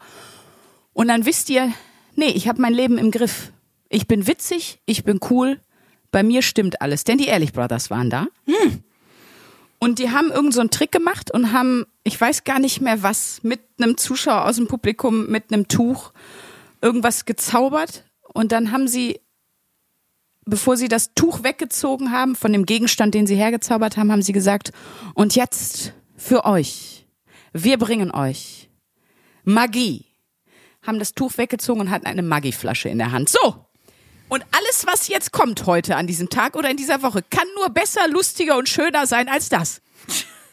Und dann wisst ihr, nee, ich habe mein Leben im Griff. Ich bin witzig, ich bin cool, bei mir stimmt alles. Denn die Ehrlich Brothers waren da. Und die haben irgend so einen Trick gemacht und haben, ich weiß gar nicht mehr was, mit einem Zuschauer aus dem Publikum, mit einem Tuch irgendwas gezaubert. Und dann haben sie, bevor sie das Tuch weggezogen haben von dem Gegenstand, den sie hergezaubert haben, haben sie gesagt, und jetzt für euch, wir bringen euch Magie. Haben das Tuch weggezogen und hatten eine Magieflasche in der Hand. So, und alles, was jetzt kommt heute an diesem Tag oder in dieser Woche, kann nur besser, lustiger und schöner sein als das.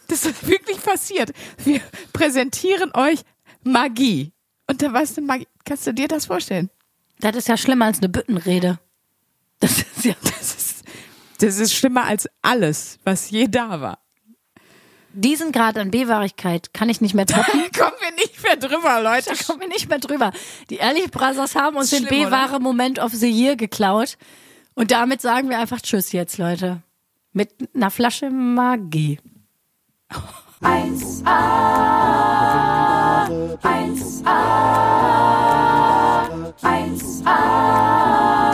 Das ist wirklich passiert. Wir präsentieren euch Magie. Und da warst du Magie. Kannst du dir das vorstellen? Das ist ja schlimmer als eine Büttenrede. Das ist ja. Das ist, das ist schlimmer als alles, was je da war. Diesen Grad an B-Wahrigkeit kann ich nicht mehr toppen. Kommen wir nicht mehr drüber, Leute. Da kommen wir nicht mehr drüber. Die Ehrlich Brothers haben uns Ist den schlimm, B-Wahre Moment of the Year geklaut. Und damit sagen wir einfach Tschüss jetzt, Leute. Mit einer Flasche Magie. 1A, 1A, 1A,